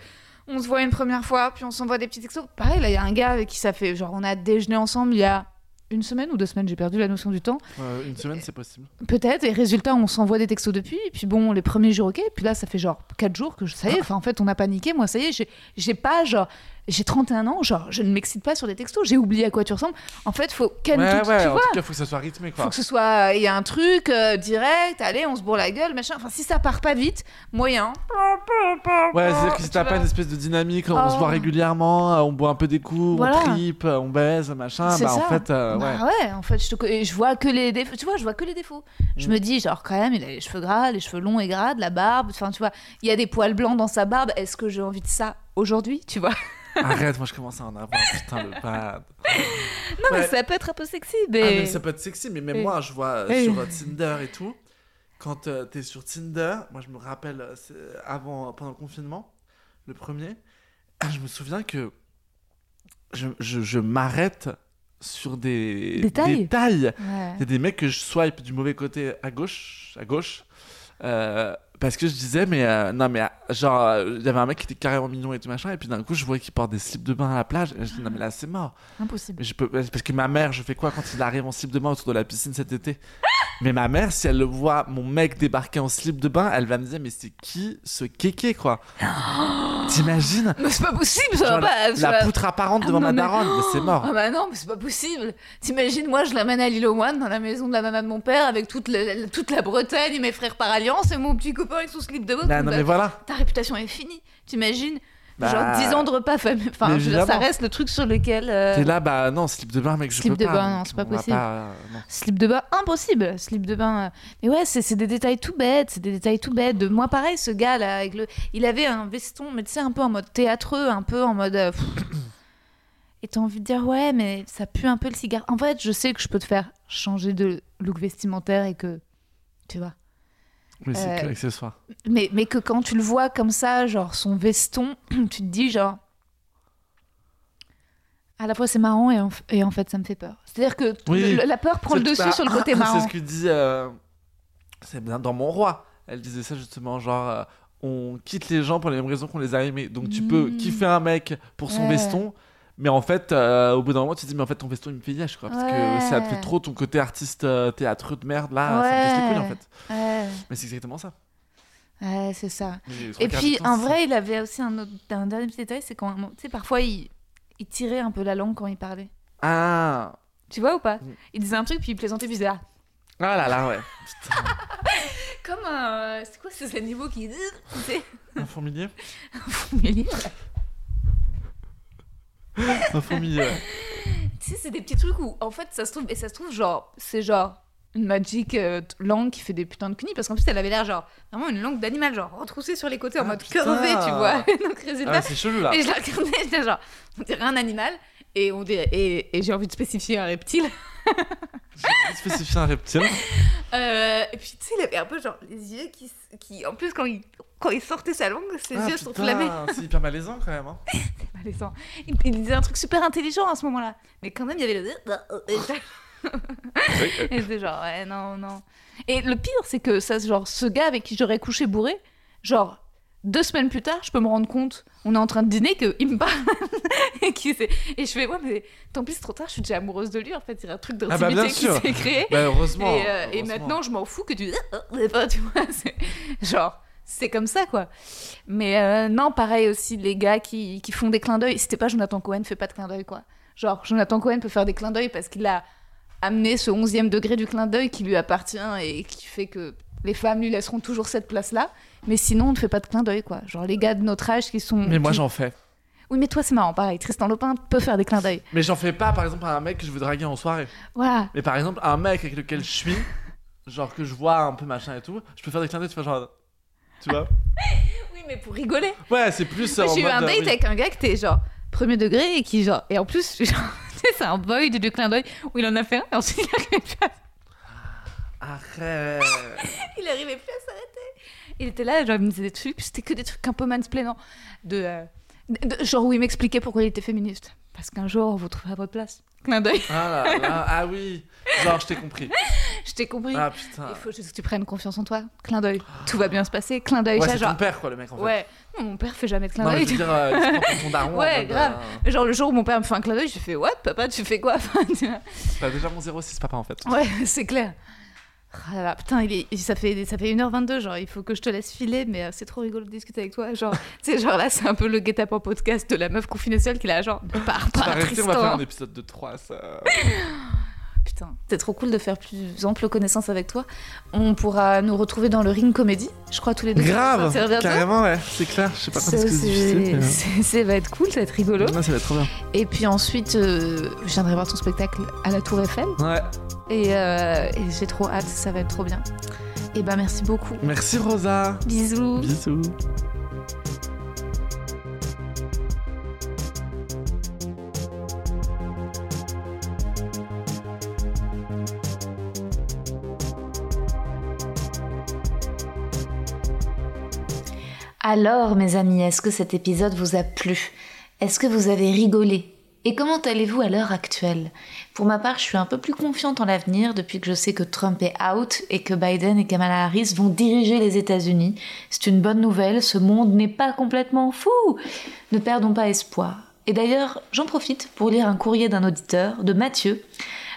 On se voit une première fois, puis on s'envoie des petits textos. Pareil, là, il y a un gars avec qui ça fait. Genre, on a déjeuné ensemble il y a une semaine ou deux semaines, j'ai perdu la notion du temps. Euh, une semaine, c'est possible. Peut-être, et résultat, on s'envoie des textos depuis. Et puis bon, les premiers jours, ok. Puis là, ça fait genre 4 jours que je, ça y est, enfin, en fait, on a paniqué. Moi, ça y est, j'ai- j'ai pas, genre, j'ai 31 ans, genre, je ne m'excite pas sur des textos. J'ai oublié à quoi tu ressembles. En fait, faut ken ouais, tout, ouais, tu en vois. tout cas, faut que ça soit rythmé, quoi. Faut que ce soit, il y a un truc euh, direct, allez, on se bourre la gueule, machin. Enfin, si ça part pas vite, moyen. Ouais, c'est-à-dire que si t'as pas une espèce de dynamique, on Oh. se voit régulièrement, euh, on boit un peu des coups, Voilà. on tripe, euh, on baise, machin, C'est bah en ça. fait, euh, ouais. Bah ouais, en fait, je, te... et je vois que les défauts. Tu vois, je vois que les défauts. Je Mm. me dis, genre, quand même, il a les cheveux gras, les cheveux longs et gras, de la barbe. Enfin, tu vois, il y a des poils blancs dans sa barbe. Est-ce que j'ai envie de ça aujourd'hui Tu vois? Arrête, moi je commence à en avoir, putain, le bad. Non, mais ça peut être un peu sexy, Ah, mais. ça peut être sexy, mais même moi, je vois euh, sur euh, Tinder et tout, quand euh, t'es sur Tinder, moi je me rappelle, euh, avant, pendant le confinement, le premier, je me souviens que je, je, je m'arrête sur des Des tailles? tailles. Ouais. Il y a des mecs que je swipe du mauvais côté à gauche, à gauche, euh, parce que je disais, mais euh, non, mais euh, genre, il y avait un mec qui était carrément mignon et tout machin, et puis d'un coup, je voyais qu'il porte des slips de bain à la plage, et je dis, non, mais là, c'est mort. Impossible. Mais je peux, parce que ma mère, je fais quoi quand il arrive en slip de bain autour de la piscine cet été? Mais ma mère, si elle le voit, mon mec débarquer en slip de bain, elle va me dire, mais c'est qui ce kéké, quoi? T'imagines? Mais c'est pas possible, ça Genre va pas. ça La va- poutre apparente Ah, devant non, ma mais- daronne, mais c'est mort. Ah bah non, mais c'est pas possible. T'imagines, moi, je l'amène à l'île moines, dans la maison de la nana de mon père, avec toute, la- toute la Bretagne et mes frères par alliance, et mon petit copain avec son slip de bain. Bah, non, Bah, mais voilà. Ta réputation est finie. T'imagines Bah, Genre 10 ans de repas. Enfin, mais je veux dire, ça reste le truc sur lequel. euh, T'es là, bah non, slip de bain, mec, je Slip peux de pas. bain, non, c'est pas possible. euh. Slip de bain, impossible. Slip de bain. euh. Mais ouais, c'est des détails tout bêtes. C'est des détails tout bêtes. De moi, pareil, ce gars là, avec le, il avait un veston, mais tu sais, un peu en mode théâtreux, un peu en mode. euh. Et t'as envie de dire ouais, mais ça pue un peu le cigare. En fait, je sais que je peux te faire changer de look vestimentaire et que, tu vois. Oui, c'est Euh, que l'accessoire. Mais, mais que quand tu le vois comme ça, genre son veston, tu te dis genre. À la fois c'est marrant et en, f- et en fait ça me fait peur. C'est-à-dire que Oui. le- la peur prend le C'est- dessus bah, sur le côté C'est marrant. ce que dit. euh, C'est bien dans Mon Roi. Elle disait ça justement, genre. euh, on quitte les gens pour les mêmes raisons qu'on les a aimés. Donc tu peux Mm. kiffer un mec pour son Ouais. veston, mais en fait, euh, au bout d'un moment, tu te dis, mais en fait, ton veston, il me fait yesh, quoi. Parce que ça te fait trop ton côté artiste euh, théâtreux de merde, là, ça me casse les couilles, en fait. Ouais, Mais c'est exactement ça. ouais, c'est ça. Et puis en vrai, il avait aussi un, autre, un dernier petit détail, c'est quand, tu sais, parfois il, il tirait un peu la langue quand il parlait. Ah Tu vois ou pas? Mm. Il disait un truc puis il plaisantait puis il disait ah. Ah là là, ouais. Putain, Comme un, c'est quoi ces animaux qui, tu sais, un fourmilier fourmilier. Un fourmilier, ouais. Tu sais, c'est des petits trucs où, en fait, ça se trouve, et ça se trouve, genre, c'est genre une magic euh, langue qui fait des putains de cunis, parce qu'en plus, elle avait l'air, genre, vraiment une langue d'animal, genre, retroussée sur les côtés en Ah, mode putain. curvé, tu vois. Donc, Ah résultat, ouais, c'est chelou, là. et je la regardais, j'étais genre, on dirait un animal, et, on dirait, et, et j'ai envie de spécifier un reptile. J'ai envie de spécifier un reptile. Euh, et puis, tu sais, il avait un peu, genre, les yeux qui, qui en plus, quand il, quand il sortait sa langue, ses Ah, yeux sont putain, flammés. C'est hyper malaisant, quand même. hein. Malaisant. Il, il disait un truc super intelligent à ce moment-là. Mais quand même, il y avait le. Et j'étais- et j'étais genre, ouais, non, non. Et le pire, c'est que ça, genre, ce gars avec qui j'aurais couché bourré, genre, deux semaines plus tard, je peux me rendre compte, on est en train de dîner, qu'il me parle. et, je fais, ouais, mais tant pis, c'est trop tard, je suis déjà amoureuse de lui. En fait, il y a un truc Ah bah, d'intimité qui s'est créé. Bah, heureusement. et, euh, et maintenant, je m'en fous que tu. tu vois, c'est- genre, c'est comme ça, quoi. Mais euh, non, pareil aussi, les gars qui, qui font des clins d'œil. C'était pas Jonathan Cohen, fait pas de clin d'œil, quoi. Genre, Jonathan Cohen peut faire des clins d'œil parce qu'il a amené ce onzième degré du clin d'œil qui lui appartient et qui fait que les femmes lui laisseront toujours cette place-là. Mais sinon, on ne fait pas de clin d'œil, quoi. Genre, les gars de notre âge qui sont. Mais moi, qui- j'en fais. Oui, mais toi, c'est marrant, pareil. Tristan Lopin peut faire des clins d'œil. Mais j'en fais pas, par exemple, à un mec que je veux draguer en soirée. Voilà. Mais par exemple, un mec avec lequel je suis, genre que je vois un peu machin et tout, je peux faire des clins d'œil, tu vois, genre. Tu vois Oui, mais pour rigoler. Ouais, c'est plus. En j'ai eu un date avec un gars qui était genre premier degré et qui genre et en plus genre, c'est un void du clin d'œil où il en a fait un et ensuite il arrivait plus à, Arrête. il arrivait plus à s'arrêter il était là genre il me disait des trucs c'était que des trucs un peu mansplainants de, euh, de- genre où il m'expliquait pourquoi il était féministe parce qu'un jour vous trouverez votre place clin d'œil Ah là là, ah oui. Genre, je t'ai compris. je t'ai compris Ah putain. il faut juste que tu prennes confiance en toi clin d'œil tout va bien se passer clin d'œil Ouais, c'est genre ton père, quoi, le mec, en fait. ouais non, mon père fait jamais de clin d'œil je veux dire, euh, tu ton daron. Ouais, mode, grave. euh, genre le jour où mon père me fait un clin d'œil je fais what papa tu fais quoi? Enfin, tu. T'as déjà mon 06 papa, en fait. Ouais, c'est clair. Ah là là, putain, il est, ça, fait, ça fait 1h22, genre, il faut que je te laisse filer, mais euh, c'est trop rigolo de discuter avec toi. Genre, tu sais, genre là, c'est un peu le guet-apens podcast de la meuf confinée seule qui là, genre, ne pars pas, rester, on va faire un épisode de 3, ça. Putain, c'est trop cool de faire plus ample connaissance avec toi. On pourra nous retrouver dans le ring comédie, je crois, tous les deux. Grave, carrément, ouais, c'est clair. Je sais pas quand est-ce que c'est difficile. c'est- Ça va être cool, ça va être rigolo. ouais, ça va être trop bien. Et puis ensuite, euh, je viendrai voir ton spectacle à la Tour Eiffel. Ouais. Et, euh, et j'ai trop hâte, ça va être trop bien. Et ben merci beaucoup. Merci, Rosa. Bisous. Bisous. Alors, mes amis, est-ce que cet épisode vous a plu? Est-ce que vous avez rigolé? Et comment allez-vous à l'heure actuelle? Pour ma part, je suis un peu plus confiante en l'avenir depuis que je sais que Trump est out et que Biden et Kamala Harris vont diriger les États-Unis. C'est une bonne nouvelle, ce monde n'est pas complètement fou Ne perdons pas espoir. Et d'ailleurs, j'en profite pour lire un courrier d'un auditeur, de Mathieu.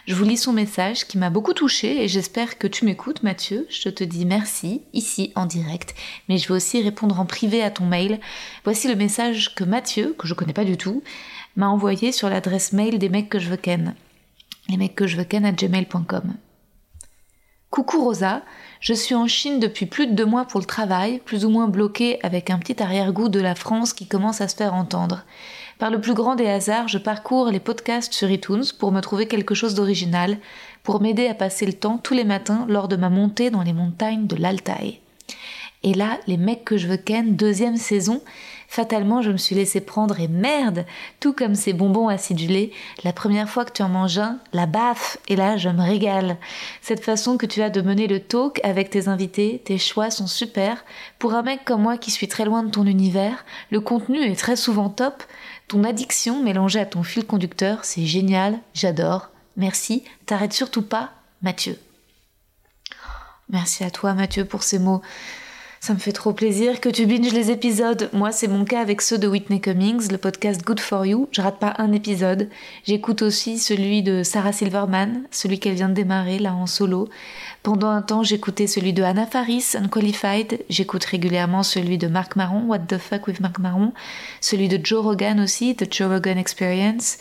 Je vous lis son message qui m'a beaucoup touché et j'espère que tu m'écoutes Mathieu. Je te dis merci ici en direct, mais je vais aussi répondre en privé à ton mail. Voici le message que Mathieu, que je connais pas du tout, m'a envoyé sur l'adresse mail des mecs que je veux ken. Les mecs que je veux ken à gmail.com. Coucou Rosa, je suis en Chine depuis plus de deux mois pour le travail, plus ou moins bloquée avec un petit arrière-goût de la France qui commence à se faire entendre. Par le plus grand des hasards, je parcours les podcasts sur iTunes pour me trouver quelque chose d'original, pour m'aider à passer le temps tous les matins lors de ma montée dans les montagnes de l'Altaï. Et là, les mecs que je veux ken, deuxième saison, fatalement je me suis laissé prendre et merde, tout comme ces bonbons acidulés, la première fois que tu en manges un, la baffe, et là je me régale. Cette façon que tu as de mener le talk avec tes invités, tes choix sont super. Pour un mec comme moi qui suis très loin de ton univers, le contenu est très souvent top, ton addiction mélangée à ton fil conducteur, c'est génial, j'adore. Merci, t'arrêtes surtout pas, Mathieu. Merci à toi, Mathieu, pour ces mots. Ça me fait trop plaisir que tu binges les épisodes. Moi, c'est mon cas avec ceux de Whitney Cummings, le podcast Good for You. Je rate pas un épisode. J'écoute aussi celui de Sarah Silverman, celui qu'elle vient de démarrer là en solo. Pendant un temps, j'écoutais celui de Anna Faris, Unqualified. J'écoute régulièrement celui de Marc Maron, What the fuck with Marc Maron. Celui de Joe Rogan aussi, The Joe Rogan Experience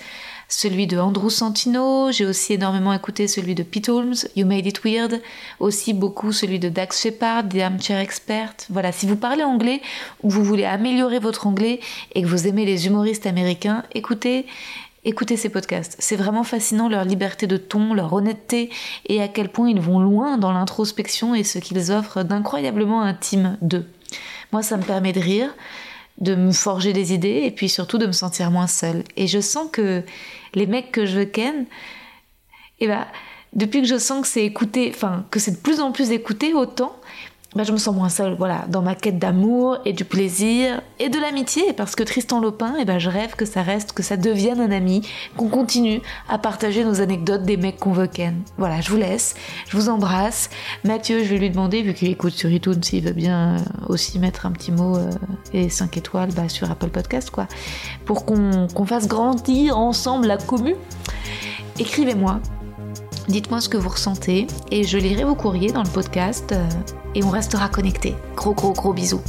celui de Andrew Santino, j'ai aussi énormément écouté celui de Pete Holmes, You Made It Weird, aussi beaucoup celui de Dax Shepard, The Armchair Expert. Voilà, si vous parlez anglais ou vous voulez améliorer votre anglais et que vous aimez les humoristes américains, écoutez Écoutez ces podcasts, c'est vraiment fascinant leur liberté de ton, leur honnêteté et à quel point ils vont loin dans l'introspection et ce qu'ils offrent d'incroyablement intime d'eux. Moi, ça me permet de rire, de me forger des idées et puis surtout de me sentir moins seule. Et je sens que les mecs que je ken, eh ben, depuis que je sens que c'est écouté, enfin, que c'est de plus en plus écouté, autant, bah, je me sens moins seule, voilà, dans ma quête d'amour et du plaisir et de l'amitié, parce que Tristan Lopin, et eh ben, je rêve que ça reste, que ça devienne un ami, qu'on continue à partager nos anecdotes des mecs qu'on ken. Voilà, je vous laisse, je vous embrasse. Mathieu, je vais lui demander, vu qu'il écoute sur iTunes, s'il veut bien euh, aussi mettre un petit mot euh, et 5 étoiles bah, sur Apple Podcast, quoi, pour qu'on fasse grandir ensemble la commu. Écrivez-moi, Dites-moi ce que vous ressentez et je lirai vos courriers dans le podcast euh, et on restera connectés. Gros gros gros bisous.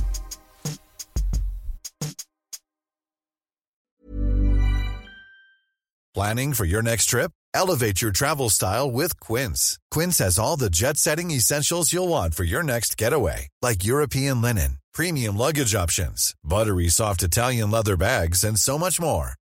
Planning for your next trip? Elevate your travel style with Quince. Quince has all the jet-setting essentials you'll want for your next getaway, like European linen, premium luggage options, buttery soft Italian leather bags and so much more.